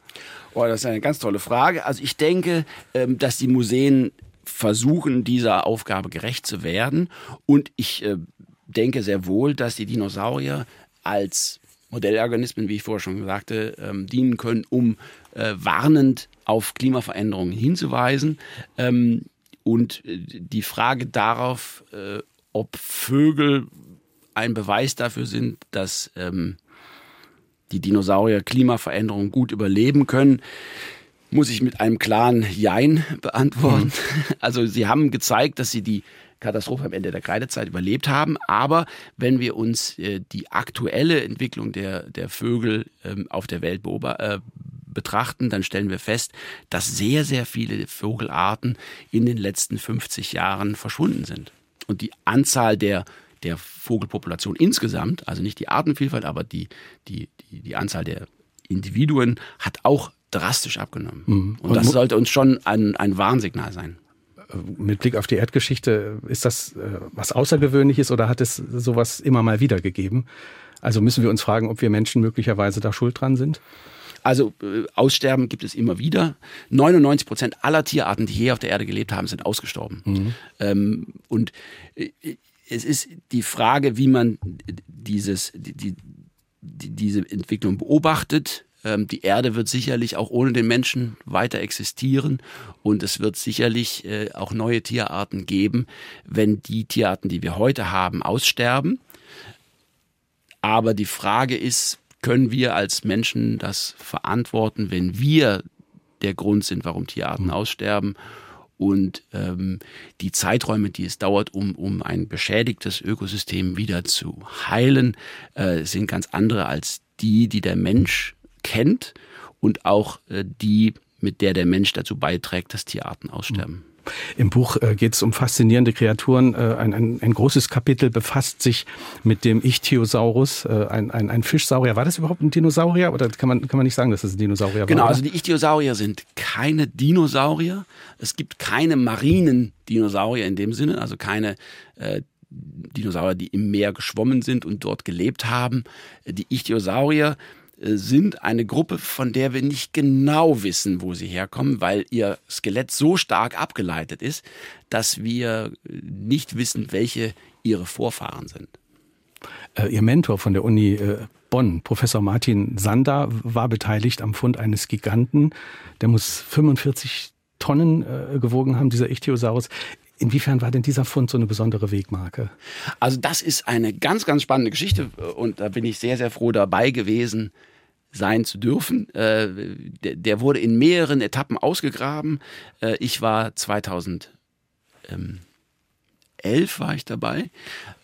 Oh, das ist eine ganz tolle Frage. Also ich denke, ähm, dass die Museen versuchen, dieser Aufgabe gerecht zu werden. Und ich äh, denke sehr wohl, dass die Dinosaurier als Modellorganismen, wie ich vorher schon sagte, ähm, dienen können, um äh, warnend auf Klimaveränderungen hinzuweisen. Ähm, und äh, die Frage darauf, äh, ob Vögel ein Beweis dafür sind, dass ähm, die Dinosaurier Klimaveränderungen gut überleben können, muss ich mit einem klaren Jein beantworten. Mhm. (laughs) Also sie haben gezeigt, dass sie die Katastrophe am Ende der Kreidezeit überlebt haben. Aber wenn wir uns äh, die aktuelle Entwicklung der, der Vögel ähm, auf der Welt äh, betrachten, dann stellen wir fest, dass sehr, sehr viele Vogelarten in den letzten 50 Jahren verschwunden sind. Und die Anzahl der der Vogelpopulation insgesamt, also nicht die Artenvielfalt, aber die, die, die, die Anzahl der Individuen hat auch drastisch abgenommen. Mhm. Und, Und das sollte uns schon ein, ein Warnsignal sein mit Blick auf die Erdgeschichte, ist das äh, was Außergewöhnliches oder hat es sowas immer mal wieder gegeben? Also müssen wir uns fragen, ob wir Menschen möglicherweise da schuld dran sind? Also äh, Aussterben gibt es immer wieder. 99 Prozent aller Tierarten, die hier auf der Erde gelebt haben, sind ausgestorben. Mhm. Ähm, und äh, es ist die Frage, wie man dieses, die, die, diese Entwicklung beobachtet ähm, die Erde wird sicherlich auch ohne den Menschen weiter existieren und es wird sicherlich äh, auch neue Tierarten geben, wenn die Tierarten, die wir heute haben, aussterben. Aber die Frage ist, können wir als Menschen das verantworten, wenn wir der Grund sind, warum Tierarten mhm. aussterben? Und ähm, die Zeiträume, die es dauert, um, um ein beschädigtes Ökosystem wieder zu heilen, äh, sind ganz andere als die, die der Mensch kennt und auch äh, die, mit der der Mensch dazu beiträgt, dass Tierarten aussterben. Im Buch äh, geht es um faszinierende Kreaturen. Äh, ein, ein, ein, großes Kapitel befasst sich mit dem Ichthyosaurus, ein, ein, ein, Fischsaurier. War das überhaupt ein Dinosaurier oder kann man, kann man nicht sagen, dass es ein Dinosaurier genau, war? Genau, also die Ichthyosaurier sind keine Dinosaurier. Es gibt keine marinen Dinosaurier in dem Sinne, also keine äh, Dinosaurier, die im Meer geschwommen sind und dort gelebt haben. Die Ichthyosaurier sind eine Gruppe, von der wir nicht genau wissen, wo sie herkommen, weil ihr Skelett so stark abgeleitet ist, dass wir nicht wissen, welche ihre Vorfahren sind. Äh, ihr Mentor von der Uni äh, Bonn, Professor Martin Sander, war beteiligt am Fund eines Giganten. Der muss 45 Tonnen gewogen haben, dieser Ichthyosaurus. Inwiefern war denn dieser Fund so eine besondere Wegmarke? Also das ist eine ganz, ganz spannende Geschichte und da bin ich sehr, sehr froh dabei gewesen, sein zu dürfen. Äh, der, wurde in mehreren Etappen ausgegraben. Äh, ich war 2000 elf war ich dabei.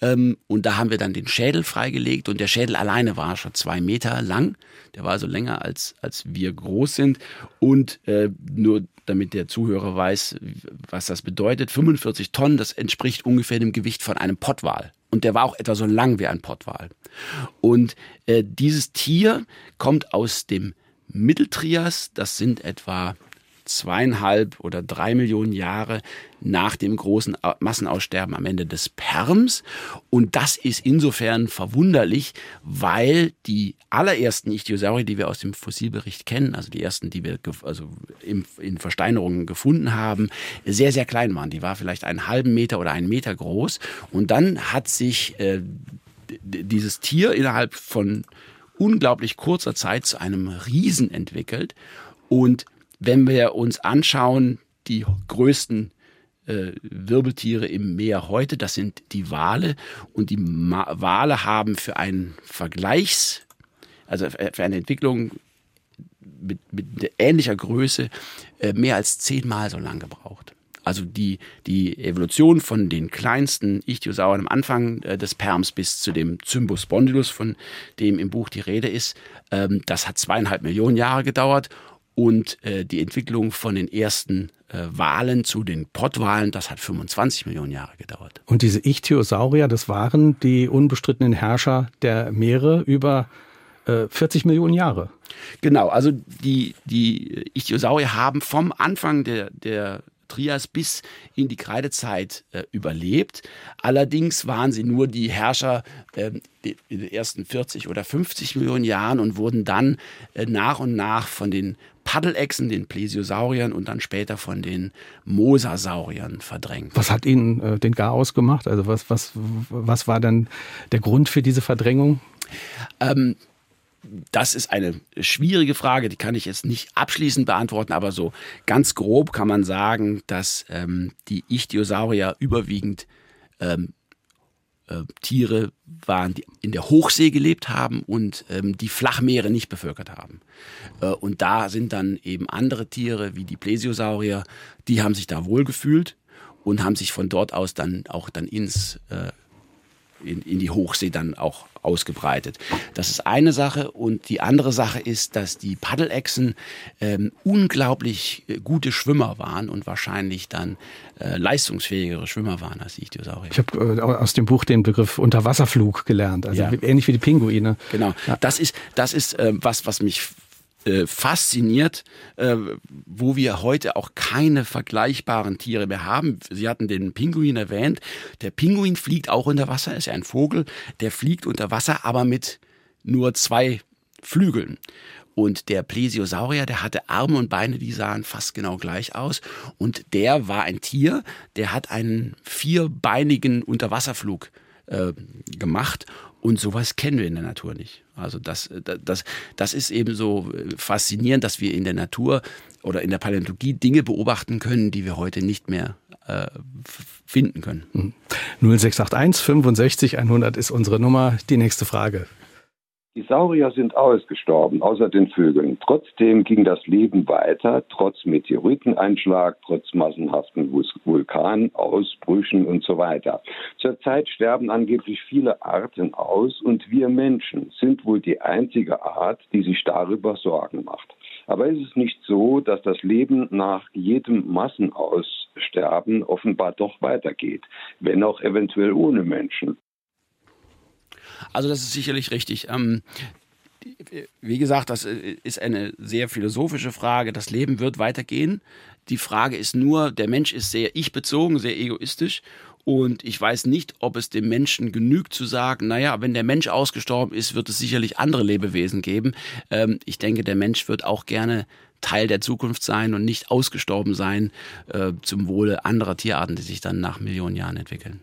Ähm, und da haben wir dann den Schädel freigelegt und der Schädel alleine war schon zwei Meter lang. Der war also länger als, als wir groß sind. Und äh, nur damit der Zuhörer weiß, was das bedeutet, 45 Tonnen, das entspricht ungefähr dem Gewicht von einem Pottwal. Und der war auch etwa so lang wie ein Pottwal. Und äh, dieses Tier kommt aus dem Mitteltrias, das sind etwa zweieinhalb oder drei Millionen Jahre nach dem großen Massenaussterben am Ende des Perms. Und das ist insofern verwunderlich, weil die allerersten Ichthyosaurier, die wir aus dem Fossilbericht kennen, also die ersten, die wir also in Versteinerungen gefunden haben, sehr, sehr klein waren. Die war vielleicht einen halben Meter oder einen Meter groß. Und dann hat sich äh, dieses Tier innerhalb von unglaublich kurzer Zeit zu einem Riesen entwickelt. Und wenn wir uns anschauen, die größten äh, Wirbeltiere im Meer heute, das sind die Wale. Und die Ma Wale haben für einen Vergleichs, also für eine Entwicklung mit, mit ähnlicher Größe, äh, mehr als zehnmal so lang gebraucht. Also die, die Evolution von den kleinsten Ichthyosauren am Anfang äh, des Perms bis zu dem Zymbospondylus, von dem im Buch die Rede ist, ähm, das hat zweieinhalb Millionen Jahre gedauert und äh, die Entwicklung von den ersten äh, Walen zu den Pottwalen, das hat 25 Millionen Jahre gedauert. Und diese Ichthyosaurier, das waren die unbestrittenen Herrscher der Meere über äh, 40 Millionen Jahre. Genau, also die, die Ichthyosaurier haben vom Anfang der, der Trias bis in die Kreidezeit äh, überlebt. Allerdings waren sie nur die Herrscher äh, in den ersten 40 oder 50 Millionen Jahren und wurden dann äh, nach und nach von den Paddelechsen, den Plesiosauriern und dann später von den Mosasauriern verdrängt. Was hat Ihnen äh, den Gar ausgemacht? Also was, was, was war dann der Grund für diese Verdrängung? Ähm, das ist eine schwierige Frage, die kann ich jetzt nicht abschließend beantworten, aber so ganz grob kann man sagen, dass ähm, die Ichthyosaurier überwiegend ähm, äh, Tiere waren, die in der Hochsee gelebt haben und ähm, die Flachmeere nicht bevölkert haben. Äh, und da sind dann eben andere Tiere wie die Plesiosaurier, die haben sich da wohlgefühlt und haben sich von dort aus dann auch dann ins äh, in, in die Hochsee dann auch ausgebreitet. Das ist eine Sache. Und die andere Sache ist, dass die Paddelechsen ähm, unglaublich äh, gute Schwimmer waren und wahrscheinlich dann äh, leistungsfähigere Schwimmer waren als die Ichthyosaurier. Ich habe äh, aus dem Buch den Begriff Unterwasserflug gelernt, also ja. ähnlich wie die Pinguine. Genau. Ja. Das ist, das ist äh, was, was mich äh, fasziniert, äh, wo wir heute auch keine vergleichbaren Tiere mehr haben. Sie hatten den Pinguin erwähnt. Der Pinguin fliegt auch unter Wasser, ist ja ein Vogel, der fliegt unter Wasser, aber mit nur zwei Flügeln. Und der Plesiosaurier, der hatte Arme und Beine, die sahen fast genau gleich aus. Und der war ein Tier, der hat einen vierbeinigen Unterwasserflug äh, gemacht. Und sowas kennen wir in der Natur nicht. Also das, das, das ist eben so faszinierend, dass wir in der Natur oder in der Paläontologie Dinge beobachten können, die wir heute nicht mehr äh, finden können. 0681 65 100 ist unsere Nummer. Die nächste Frage. Die Saurier sind ausgestorben, außer den Vögeln. Trotzdem ging das Leben weiter, trotz Meteoriteneinschlag, trotz massenhaften Vulkanausbrüchen und so weiter. Zurzeit sterben angeblich viele Arten aus und wir Menschen sind wohl die einzige Art, die sich darüber Sorgen macht. Aber ist es nicht so, dass das Leben nach jedem Massenaussterben offenbar doch weitergeht, wenn auch eventuell ohne Menschen? Also das ist sicherlich richtig. Ähm, wie gesagt, das ist eine sehr philosophische Frage. Das Leben wird weitergehen. Die Frage ist nur, der Mensch ist sehr ich-bezogen, sehr egoistisch. Und ich weiß nicht, ob es dem Menschen genügt zu sagen, naja, wenn der Mensch ausgestorben ist, wird es sicherlich andere Lebewesen geben. Ähm, ich denke, der Mensch wird auch gerne Teil der Zukunft sein und nicht ausgestorben sein äh, zum Wohle anderer Tierarten, die sich dann nach Millionen Jahren entwickeln.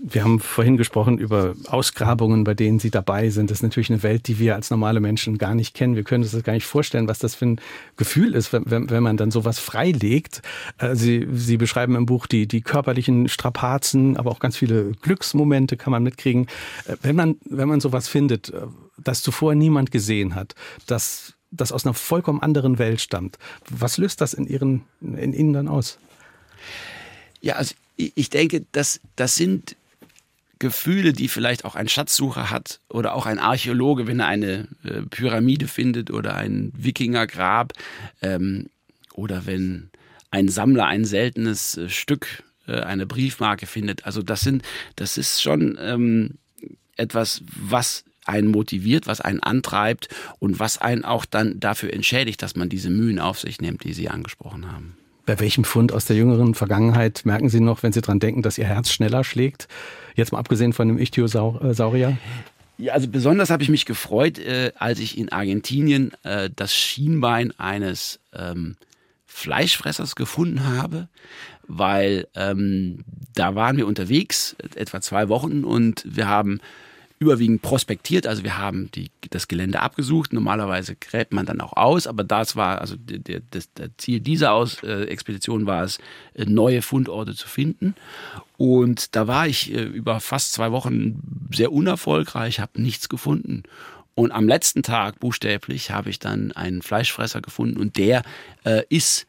Wir haben vorhin gesprochen über Ausgrabungen, bei denen Sie dabei sind. Das ist natürlich eine Welt, die wir als normale Menschen gar nicht kennen. Wir können uns das gar nicht vorstellen, was das für ein Gefühl ist, wenn, wenn man dann sowas freilegt. Äh, Sie, Sie beschreiben im Buch die, die körperlichen Strapazen, aber auch ganz viele Glücksmomente kann man mitkriegen. Äh, wenn man, wenn man sowas findet, äh, das zuvor niemand gesehen hat, das, das aus einer vollkommen anderen Welt stammt, was löst das in, Ihren, in Ihnen dann aus? Ja, also ich denke, das, das sind Gefühle, die vielleicht auch ein Schatzsucher hat oder auch ein Archäologe, wenn er eine äh, Pyramide findet oder ein Wikingergrab ähm, oder wenn ein Sammler ein seltenes äh, Stück, äh, eine Briefmarke findet. Also das sind, das ist schon ähm, etwas, was einen motiviert, was einen antreibt und was einen auch dann dafür entschädigt, dass man diese Mühen auf sich nimmt, die Sie angesprochen haben. Bei welchem Fund aus der jüngeren Vergangenheit merken Sie noch, wenn Sie daran denken, dass Ihr Herz schneller schlägt? Jetzt mal abgesehen von dem Ichthyosaurier? Ja, also besonders habe ich mich gefreut, äh, als ich in Argentinien äh, das Schienbein eines ähm, Fleischfressers gefunden habe, weil ähm, da waren wir unterwegs, etwa zwei Wochen, und wir haben überwiegend prospektiert. Also wir haben die, das Gelände abgesucht. Normalerweise gräbt man dann auch aus, aber das war, also der, das, das Ziel dieser aus, äh, Expedition war es, äh, neue Fundorte zu finden. Und da war ich äh, über fast zwei Wochen sehr unerfolgreich, habe nichts gefunden. Und am letzten Tag, buchstäblich, habe ich dann einen Fleischfresser gefunden und der äh, ist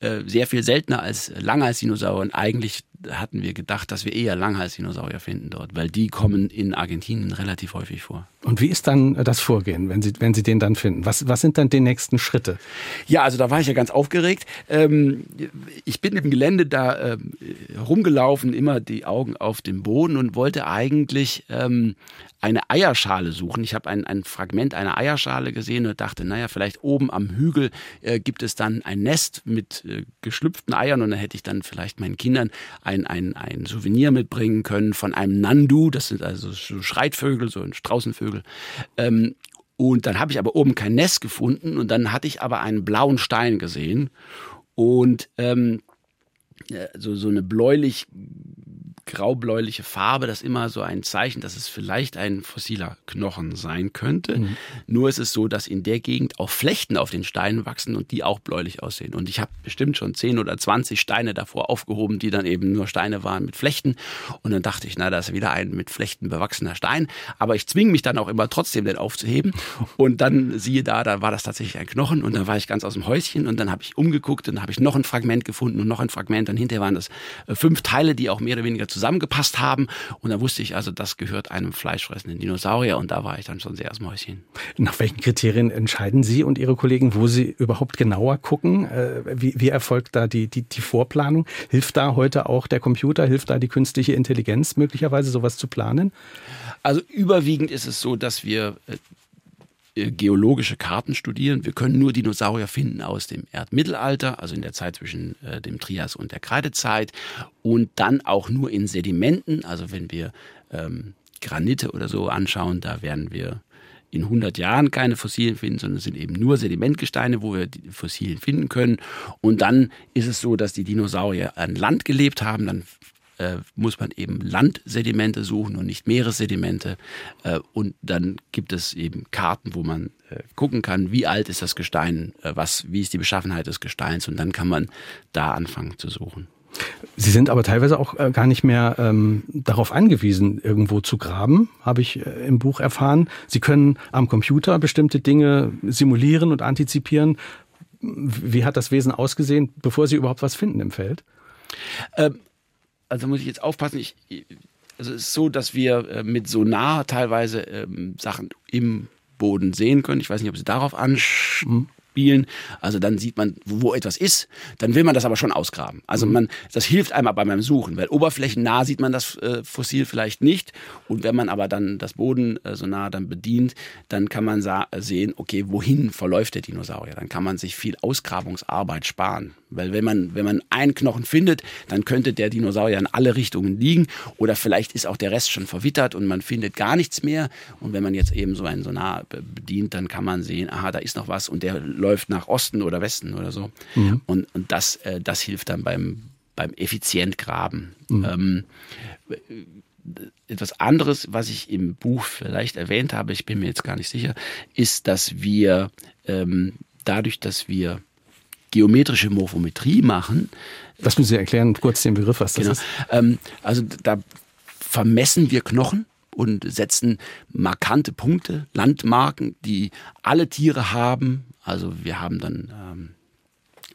äh, sehr viel seltener als Langhalsdinosaurier. Und eigentlich hatten wir gedacht, dass wir eher Langhalsdinosaurier finden dort, weil die kommen in Argentinien relativ häufig vor. Und wie ist dann das Vorgehen, wenn Sie, wenn Sie den dann finden? Was, was sind dann die nächsten Schritte? Ja, also da war ich ja ganz aufgeregt. Ähm, ich bin im Gelände da ähm, rumgelaufen, immer die Augen auf dem Boden und wollte eigentlich ähm, eine Eierschale suchen. Ich habe ein, ein Fragment einer Eierschale gesehen und dachte, naja, vielleicht oben am Hügel äh, gibt es dann ein Nest mit äh, geschlüpften Eiern und dann hätte ich dann vielleicht meinen Kindern ein, ein, ein Souvenir mitbringen können von einem Nandu, das sind also so Schreitvögel, so ein Straußenvögel. Ähm, und dann habe ich aber oben kein Nest gefunden und dann hatte ich aber einen blauen Stein gesehen und ähm, so, so eine bläulich graubläuliche Farbe, das ist immer so ein Zeichen, dass es vielleicht ein fossiler Knochen sein könnte. Mhm. Nur ist es so, dass in der Gegend auch Flechten auf den Steinen wachsen und die auch bläulich aussehen. Und ich habe bestimmt schon 10 oder 20 Steine davor aufgehoben, die dann eben nur Steine waren mit Flechten. Und dann dachte ich, na, da ist wieder ein mit Flechten bewachsener Stein. Aber ich zwinge mich dann auch immer trotzdem, den aufzuheben. Und dann siehe da, da war das tatsächlich ein Knochen. Und dann war ich ganz aus dem Häuschen und dann habe ich umgeguckt und dann habe ich noch ein Fragment gefunden und noch ein Fragment. Und hinterher waren das äh, fünf Teile, die auch mehr oder weniger zusammengepasst haben. Und da wusste ich also, das gehört einem fleischfressenden Dinosaurier. Und da war ich dann schon sehr Mäuschen. Nach welchen Kriterien entscheiden Sie und Ihre Kollegen, wo Sie überhaupt genauer gucken? Äh, wie, wie erfolgt da die, die, die Vorplanung? Hilft da heute auch der Computer? Hilft da die künstliche Intelligenz möglicherweise, sowas zu planen? Also überwiegend ist es so, dass wir äh, geologische Karten studieren. Wir können nur Dinosaurier finden aus dem Erdmittelalter, also in der Zeit zwischen äh, dem Trias und der Kreidezeit und dann auch nur in Sedimenten, also wenn wir ähm, Granite oder so anschauen, da werden wir in 100 Jahren keine Fossilien finden, sondern es sind eben nur Sedimentgesteine, wo wir die Fossilien finden können. Und dann ist es so, dass die Dinosaurier an Land gelebt haben, dann äh, muss man eben Landsedimente suchen und nicht Meeressedimente. Äh, und dann gibt es eben Karten, wo man äh, gucken kann, wie alt ist das Gestein, äh, was, wie ist die Beschaffenheit des Gesteins und dann kann man da anfangen zu suchen. Sie sind aber teilweise auch äh, gar nicht mehr ähm, darauf angewiesen, irgendwo zu graben, habe ich äh, im Buch erfahren. Sie können am Computer bestimmte Dinge simulieren und antizipieren. Wie hat das Wesen ausgesehen, bevor Sie überhaupt was finden im Feld? Ähm, also muss ich jetzt aufpassen, ich, also es ist so, dass wir äh, mit Sonar teilweise ähm, Sachen im Boden sehen können. Ich weiß nicht, ob Sie darauf anspielen spielen. Also dann sieht man, wo etwas ist. Dann will man das aber schon ausgraben. Also mhm. man, das hilft einem aber beim Suchen, weil oberflächennah sieht man das äh, Fossil vielleicht nicht. Und wenn man aber dann das Boden äh, so nah dann bedient, dann kann man sehen, okay, wohin verläuft der Dinosaurier? Dann kann man sich viel Ausgrabungsarbeit sparen. Weil wenn man, wenn man einen Knochen findet, dann könnte der Dinosaurier in alle Richtungen liegen. Oder vielleicht ist auch der Rest schon verwittert und man findet gar nichts mehr. Und wenn man jetzt eben so einen Sonar bedient, dann kann man sehen, aha, da ist noch was und der läuft nach Osten oder Westen oder so. Mhm. Und, und das, äh, das hilft dann beim, beim effizient Graben. Mhm. Ähm, etwas anderes, was ich im Buch vielleicht erwähnt habe, ich bin mir jetzt gar nicht sicher, ist, dass wir ähm, dadurch, dass wir geometrische Morphometrie machen. Was müssen Sie erklären, kurz den Begriff, was das genau, ist? Ähm, also da vermessen wir Knochen und setzen markante Punkte, Landmarken, die alle Tiere haben. Also wir haben dann ähm,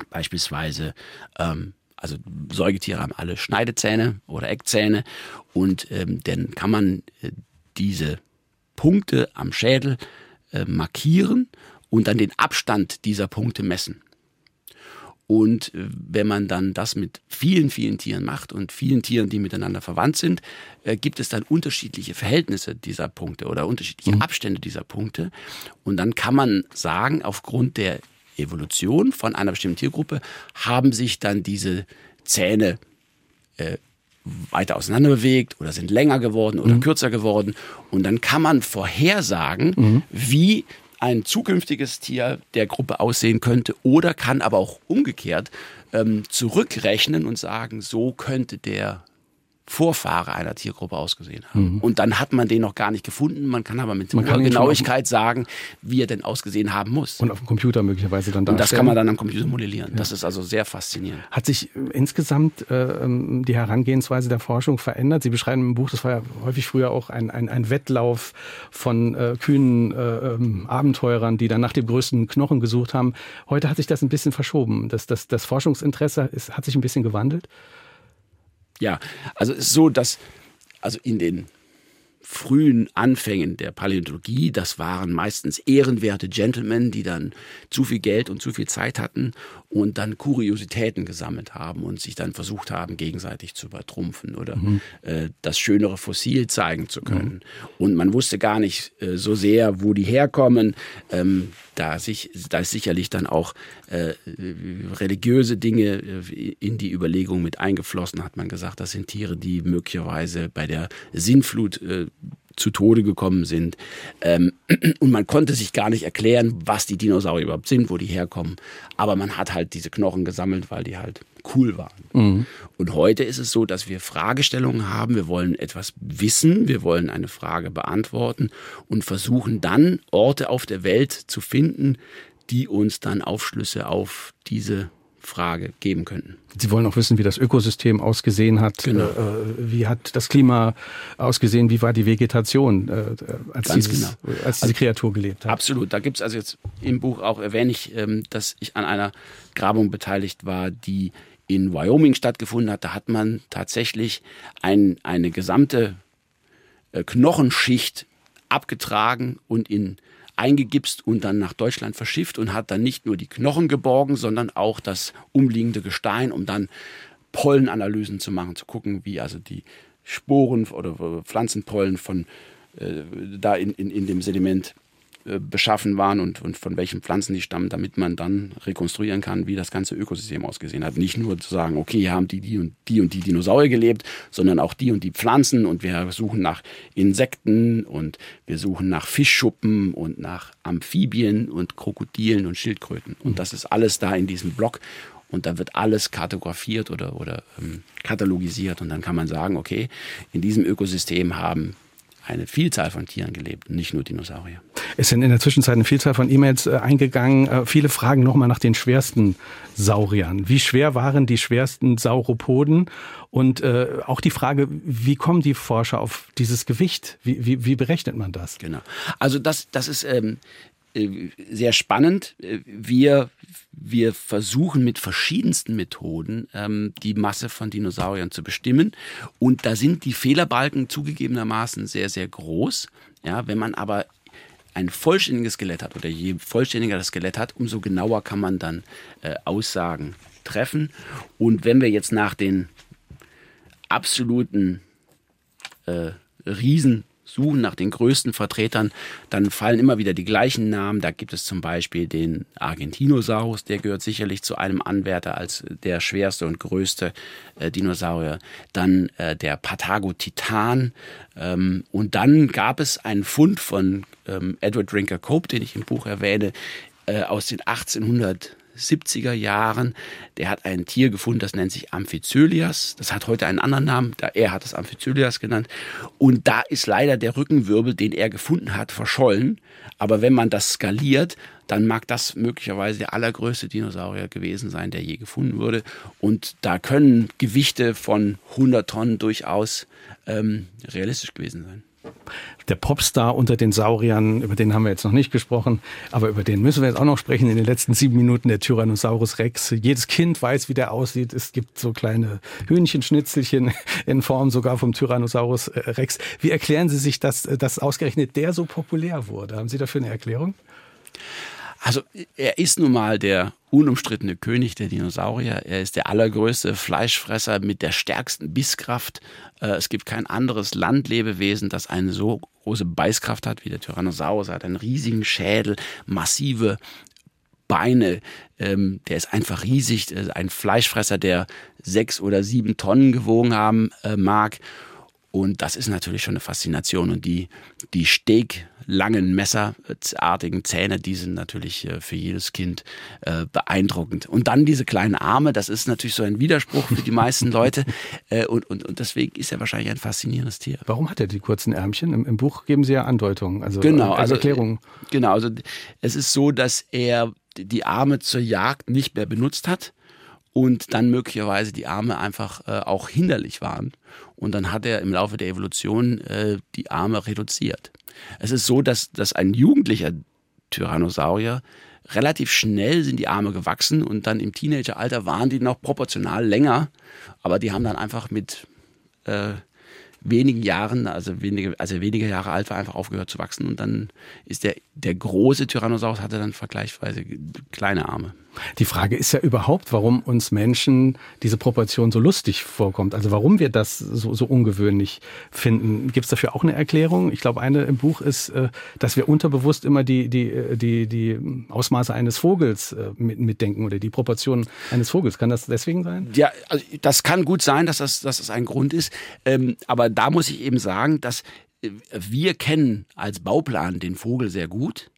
beispielsweise ähm, also Säugetiere haben alle Schneidezähne oder Eckzähne und ähm, dann kann man äh, diese Punkte am Schädel äh, markieren und dann den Abstand dieser Punkte messen. Und äh, wenn man dann das mit vielen, vielen Tieren macht und vielen Tieren, die miteinander verwandt sind, äh, gibt es dann unterschiedliche Verhältnisse dieser Punkte oder unterschiedliche mhm. Abstände dieser Punkte. Und dann kann man sagen, aufgrund der Evolution von einer bestimmten Tiergruppe haben sich dann diese Zähne äh, weiter auseinander bewegt oder sind länger geworden oder mhm. kürzer geworden. Und dann kann man vorhersagen, mhm. wie ein zukünftiges Tier der Gruppe aussehen könnte oder kann aber auch umgekehrt ähm, zurückrechnen und sagen, so könnte der Vorfahre einer Tiergruppe ausgesehen haben. Mhm. Und dann hat man den noch gar nicht gefunden. Man kann aber mit man hoher Genauigkeit sagen, wie er denn ausgesehen haben muss. Und auf dem Computer möglicherweise dann darstellen. Und das kann man dann am Computer modellieren. Ja. Das ist also sehr faszinierend. Hat sich äh, insgesamt äh, ähm, die Herangehensweise der Forschung verändert? Sie beschreiben im Buch, das war ja häufig früher auch ein, ein, ein Wettlauf von äh, kühnen äh, ähm, Abenteurern, die dann nach dem größten Knochen gesucht haben. Heute hat sich das ein bisschen verschoben. Das, das, das Forschungsinteresse ist, hat sich ein bisschen gewandelt. Ja, also es ist so, dass also in den frühen Anfängen der Paläontologie, das waren meistens ehrenwerte Gentlemen, die dann zu viel Geld und zu viel Zeit hatten und dann Kuriositäten gesammelt haben und sich dann versucht haben, gegenseitig zu übertrumpfen oder mhm. äh, das schönere Fossil zeigen zu können. Mhm. Und man wusste gar nicht äh, so sehr, wo die herkommen. Ähm, da, sich, da ist sicherlich dann auch äh, religiöse Dinge äh, in die Überlegung mit eingeflossen, hat man gesagt, das sind Tiere, die möglicherweise bei der Sinnflut äh, zu Tode gekommen sind. Ähm, (clears throat) und man konnte sich gar nicht erklären, was die Dinosaurier überhaupt sind, wo die herkommen. Aber man hat halt diese Knochen gesammelt, weil die halt cool waren. Mhm. Und heute ist es so, dass wir Fragestellungen haben. Wir wollen etwas wissen, wir wollen eine Frage beantworten und versuchen dann Orte auf der Welt zu finden, die uns dann Aufschlüsse auf diese Frage geben könnten. Sie wollen auch wissen, wie das Ökosystem ausgesehen hat. Genau. Äh, wie hat das Klima ausgesehen? Wie war die Vegetation, äh, als, dieses, genau. als diese also, Kreatur gelebt hat? Absolut. Da gibt es also jetzt im Buch auch erwähne ich, ähm, dass ich an einer Grabung beteiligt war, die in Wyoming stattgefunden hat. Da hat man tatsächlich ein, eine gesamte äh, Knochenschicht abgetragen und in eingegipst und dann nach Deutschland verschifft und hat dann nicht nur die Knochen geborgen, sondern auch das umliegende Gestein, um dann Pollenanalysen zu machen, zu gucken, wie also die Sporen oder Pflanzenpollen von äh, da in, in, in dem Sediment äh, beschaffen waren und, und von welchen Pflanzen die stammen, damit man dann rekonstruieren kann, wie das ganze Ökosystem ausgesehen hat. Nicht nur zu sagen, okay, hier haben die, die und die und die Dinosaurier gelebt, sondern auch die und die Pflanzen und wir suchen nach Insekten und wir suchen nach Fischschuppen und nach Amphibien und Krokodilen und Schildkröten. Und das ist alles da in diesem Block und da wird alles kartografiert oder, oder ähm, katalogisiert und dann kann man sagen, okay, in diesem Ökosystem haben eine Vielzahl von Tieren gelebt, nicht nur Dinosaurier. Es sind in der Zwischenzeit eine Vielzahl von E-Mails äh, eingegangen. Äh, viele fragen nochmal nach den schwersten Sauriern. Wie schwer waren die schwersten Sauropoden? Und äh, auch die Frage, wie kommen die Forscher auf dieses Gewicht? Wie, wie, wie berechnet man das? Genau. Also das, das ist ähm, äh, sehr spannend. Wir, wir versuchen mit verschiedensten Methoden ähm, die Masse von Dinosauriern zu bestimmen. Und da sind die Fehlerbalken zugegebenermaßen sehr, sehr groß. Ja, wenn man aber ein vollständiges Skelett hat oder je vollständiger das Skelett hat, umso genauer kann man dann äh, Aussagen treffen. Und wenn wir jetzt nach den absoluten äh, Riesen suchen nach den größten Vertretern, dann fallen immer wieder die gleichen Namen. Da gibt es zum Beispiel den Argentinosaurus, der gehört sicherlich zu einem Anwärter als der schwerste und größte äh, Dinosaurier. Dann äh, der Patagotitan. Ähm, und dann gab es einen Fund von ähm, Edward Drinker Cope, den ich im Buch erwähne, äh, aus den 1800 70er Jahren. Der hat ein Tier gefunden, das nennt sich Amphicylias. Das hat heute einen anderen Namen. Er hat es Amphicylias genannt. Und da ist leider der Rückenwirbel, den er gefunden hat, verschollen. Aber wenn man das skaliert, dann mag das möglicherweise der allergrößte Dinosaurier gewesen sein, der je gefunden wurde. Und da können Gewichte von 100 Tonnen durchaus ähm, realistisch gewesen sein. Der Popstar unter den Sauriern, über den haben wir jetzt noch nicht gesprochen, aber über den müssen wir jetzt auch noch sprechen in den letzten sieben Minuten, der Tyrannosaurus Rex. Jedes Kind weiß, wie der aussieht. Es gibt so kleine Hühnchenschnitzelchen (laughs) in Form sogar vom Tyrannosaurus äh, Rex. Wie erklären Sie sich, dass, dass ausgerechnet der so populär wurde? Haben Sie dafür eine Erklärung? Also er ist nun mal der unumstrittene König der Dinosaurier. Er ist der allergrößte Fleischfresser mit der stärksten Bisskraft. Äh, es gibt kein anderes Landlebewesen, das eine so große Beißkraft hat wie der Tyrannosaurus. Er hat einen riesigen Schädel, massive Beine. Ähm, der ist einfach riesig. Ein Fleischfresser, der sechs oder sieben Tonnen gewogen haben äh, mag. Und das ist natürlich schon eine Faszination. Und die, die Steak, langen messerartigen Zähne, die sind natürlich äh, für jedes Kind äh, beeindruckend. Und dann diese kleinen Arme, das ist natürlich so ein Widerspruch für die meisten Leute. (laughs) Äh, und, und, und deswegen ist er wahrscheinlich ein faszinierendes Tier. Warum hat er die kurzen Ärmchen? Im, im Buch geben Sie ja Andeutungen, also, genau, also Erklärungen. Genau, also es ist so, dass er die Arme zur Jagd nicht mehr benutzt hat und dann möglicherweise die Arme einfach äh, auch hinderlich waren. Und dann hat er im Laufe der Evolution äh, die Arme reduziert. Es ist so, dass, dass ein jugendlicher Tyrannosaurier relativ schnell sind die Arme gewachsen und dann im Teenageralter waren die noch proportional länger, aber die haben dann einfach mit äh, wenigen Jahren, also wenige, als er weniger Jahre alt war, einfach aufgehört zu wachsen. Und dann ist der, der große Tyrannosaurus hatte dann vergleichsweise kleine Arme. Die Frage ist ja überhaupt, warum uns Menschen diese Proportion so lustig vorkommt. Also warum wir das so, so ungewöhnlich finden. Gibt es dafür auch eine Erklärung? Ich glaube, eine im Buch ist, äh, dass wir unterbewusst immer die, die, äh, die, die Ausmaße eines Vogels äh, mitdenken oder die Proportionen eines Vogels. Kann das deswegen sein? Ja, also das kann gut sein, dass das, dass das ein Grund ist. Ähm, aber da muss ich eben sagen, dass wir kennen als Bauplan den Vogel sehr gut.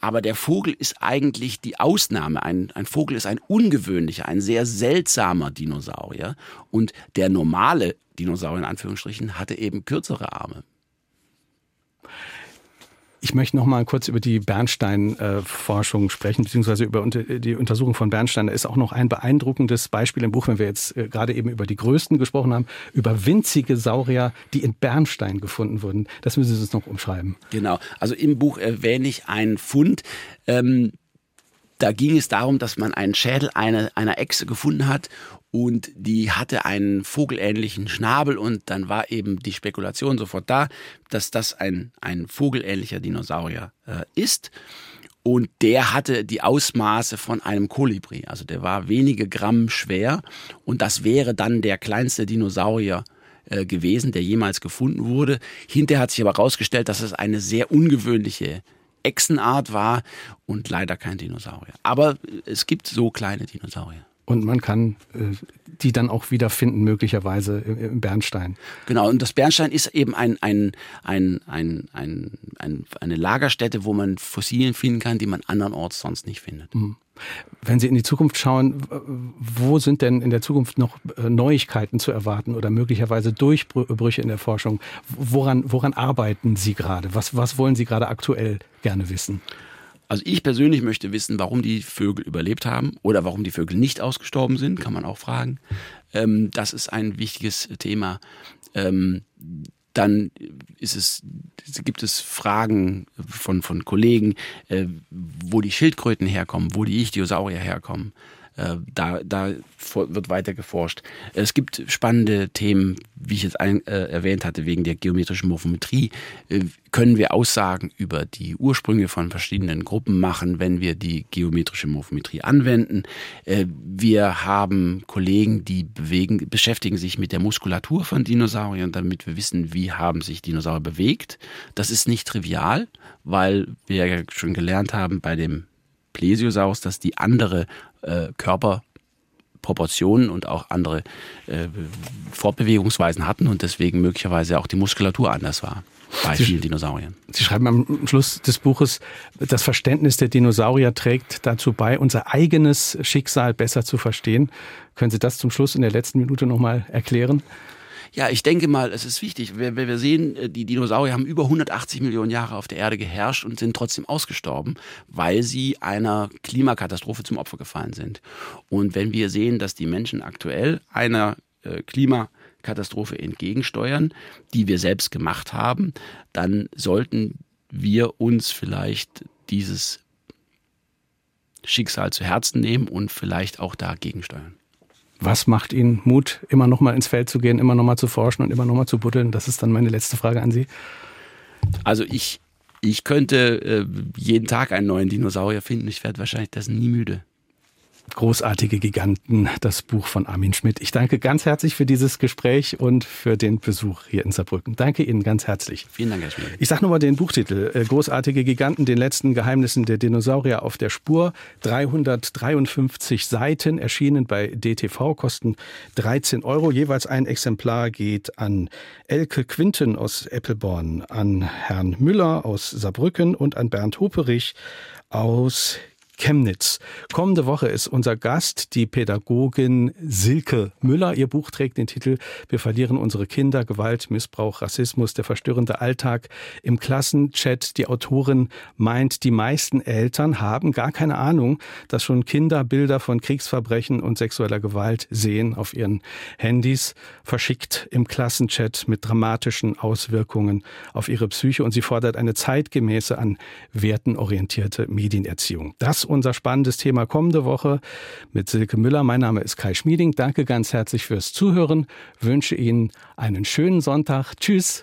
Aber der Vogel ist eigentlich die Ausnahme. Ein, ein Vogel ist ein ungewöhnlicher, ein sehr seltsamer Dinosaurier. Und der normale Dinosaurier in Anführungsstrichen hatte eben kürzere Arme. Ich möchte noch mal kurz über die Bernstein-Forschung sprechen, beziehungsweise über die Untersuchung von Bernstein. Da ist auch noch ein beeindruckendes Beispiel im Buch, wenn wir jetzt äh, gerade eben über die größten gesprochen haben, über winzige Saurier, die in Bernstein gefunden wurden. Das müssen Sie uns noch umschreiben. Genau. Also im Buch erwähne ich einen Fund. Ähm, da ging es darum, dass man einen Schädel einer, einer Echse gefunden hat und die hatte einen vogelähnlichen Schnabel und dann war eben die Spekulation sofort da, dass das ein, ein vogelähnlicher Dinosaurier äh, ist. Und der hatte die Ausmaße von einem Kolibri. Also der war wenige Gramm schwer. Und das wäre dann der kleinste Dinosaurier äh, gewesen, der jemals gefunden wurde. Hinterher hat sich aber herausgestellt, dass es eine sehr ungewöhnliche Echsenart war und leider kein Dinosaurier. Aber es gibt so kleine Dinosaurier und man kann äh, die dann auch wieder finden, möglicherweise im Bernstein. Genau, und das Bernstein ist eben ein, ein, ein, ein, ein, ein eine Lagerstätte, wo man Fossilien finden kann, die man andernorts sonst nicht findet. Mhm. Wenn Sie in die Zukunft schauen, wo sind denn in der Zukunft noch äh, Neuigkeiten zu erwarten oder möglicherweise Durchbrüche in der Forschung? Woran, woran arbeiten Sie gerade? Was, was wollen Sie gerade aktuell gerne wissen? Also ich persönlich möchte wissen, warum die Vögel überlebt haben oder warum die Vögel nicht ausgestorben sind, kann man auch fragen. Ähm, das ist ein wichtiges Thema. Ähm, dann ist es, gibt es Fragen von, von Kollegen, äh, wo die Schildkröten herkommen, wo die Ichthyosaurier herkommen. Äh, da, da wird weiter geforscht. Es gibt spannende Themen, wie ich jetzt ein, äh, erwähnt hatte, wegen der geometrischen Morphometrie. Äh, können wir Aussagen über die Ursprünge von verschiedenen Gruppen machen, wenn wir die geometrische Morphometrie anwenden? Äh, wir haben Kollegen, die bewegen, beschäftigen sich mit der Muskulatur von Dinosauriern, damit wir wissen, wie haben sich Dinosaurier bewegt. Das ist nicht trivial, weil wir ja schon gelernt haben bei dem Plesiosaurus, dass die andere äh, Körperproportionen und auch andere äh, Fortbewegungsweisen hatten und deswegen möglicherweise auch die Muskulatur anders war. bei Sie, vielen Dinosauriern. Sie schreiben am Schluss des Buches, das Verständnis der Dinosaurier trägt dazu bei, unser eigenes Schicksal besser zu verstehen. Können Sie das zum Schluss in der letzten Minute nochmal erklären? Ja, ich denke mal, es ist wichtig. Wir, wir sehen, äh, die Dinosaurier haben über 180 Millionen Jahre auf der Erde geherrscht und sind trotzdem ausgestorben, weil sie einer Klimakatastrophe zum Opfer gefallen sind. Und wenn wir sehen, dass die Menschen aktuell einer äh, Klimakatastrophe entgegensteuern, die wir selbst gemacht haben, dann sollten wir uns vielleicht dieses Schicksal zu Herzen nehmen und vielleicht auch dagegen steuern. Was macht Ihnen Mut, immer noch mal ins Feld zu gehen, immer noch mal zu forschen und immer noch mal zu buddeln? Das ist dann meine letzte Frage an Sie. Also ich, ich könnte äh, jeden Tag einen neuen Dinosaurier finden. Ich werde wahrscheinlich das nie müde. Großartige Giganten, das Buch von Armin Schmidt. Ich danke ganz herzlich für dieses Gespräch und für den Besuch hier in Saarbrücken. Danke Ihnen ganz herzlich. Vielen Dank, Herr Schmidt. Ich sage nochmal den Buchtitel. Äh, Großartige Giganten, den letzten Geheimnissen der Dinosaurier auf der Spur. 353 Seiten, erschienen bei DTV, kosten 13 Euro. Jeweils ein Exemplar geht an Elke Quinten aus Eppelborn, an Herrn Müller aus Saarbrücken und an Bernd Hoperich aus Chemnitz. Kommende Woche ist unser Gast die Pädagogin Silke Müller. Ihr Buch trägt den Titel Wir verlieren unsere Kinder, Gewalt, Missbrauch, Rassismus, der verstörende Alltag im Klassenchat. Die Autorin meint, die meisten Eltern haben gar keine Ahnung, dass schon Kinder Bilder von Kriegsverbrechen und sexueller Gewalt sehen auf ihren Handys, verschickt im Klassenchat mit dramatischen Auswirkungen auf ihre Psyche. Und sie fordert eine zeitgemäße, an Werten orientierte Medienerziehung. Das unser spannendes Thema kommende Woche mit Silke Müller. Mein Name ist Kai Schmieding. Danke ganz herzlich fürs Zuhören. Wünsche Ihnen einen schönen Sonntag. Tschüss.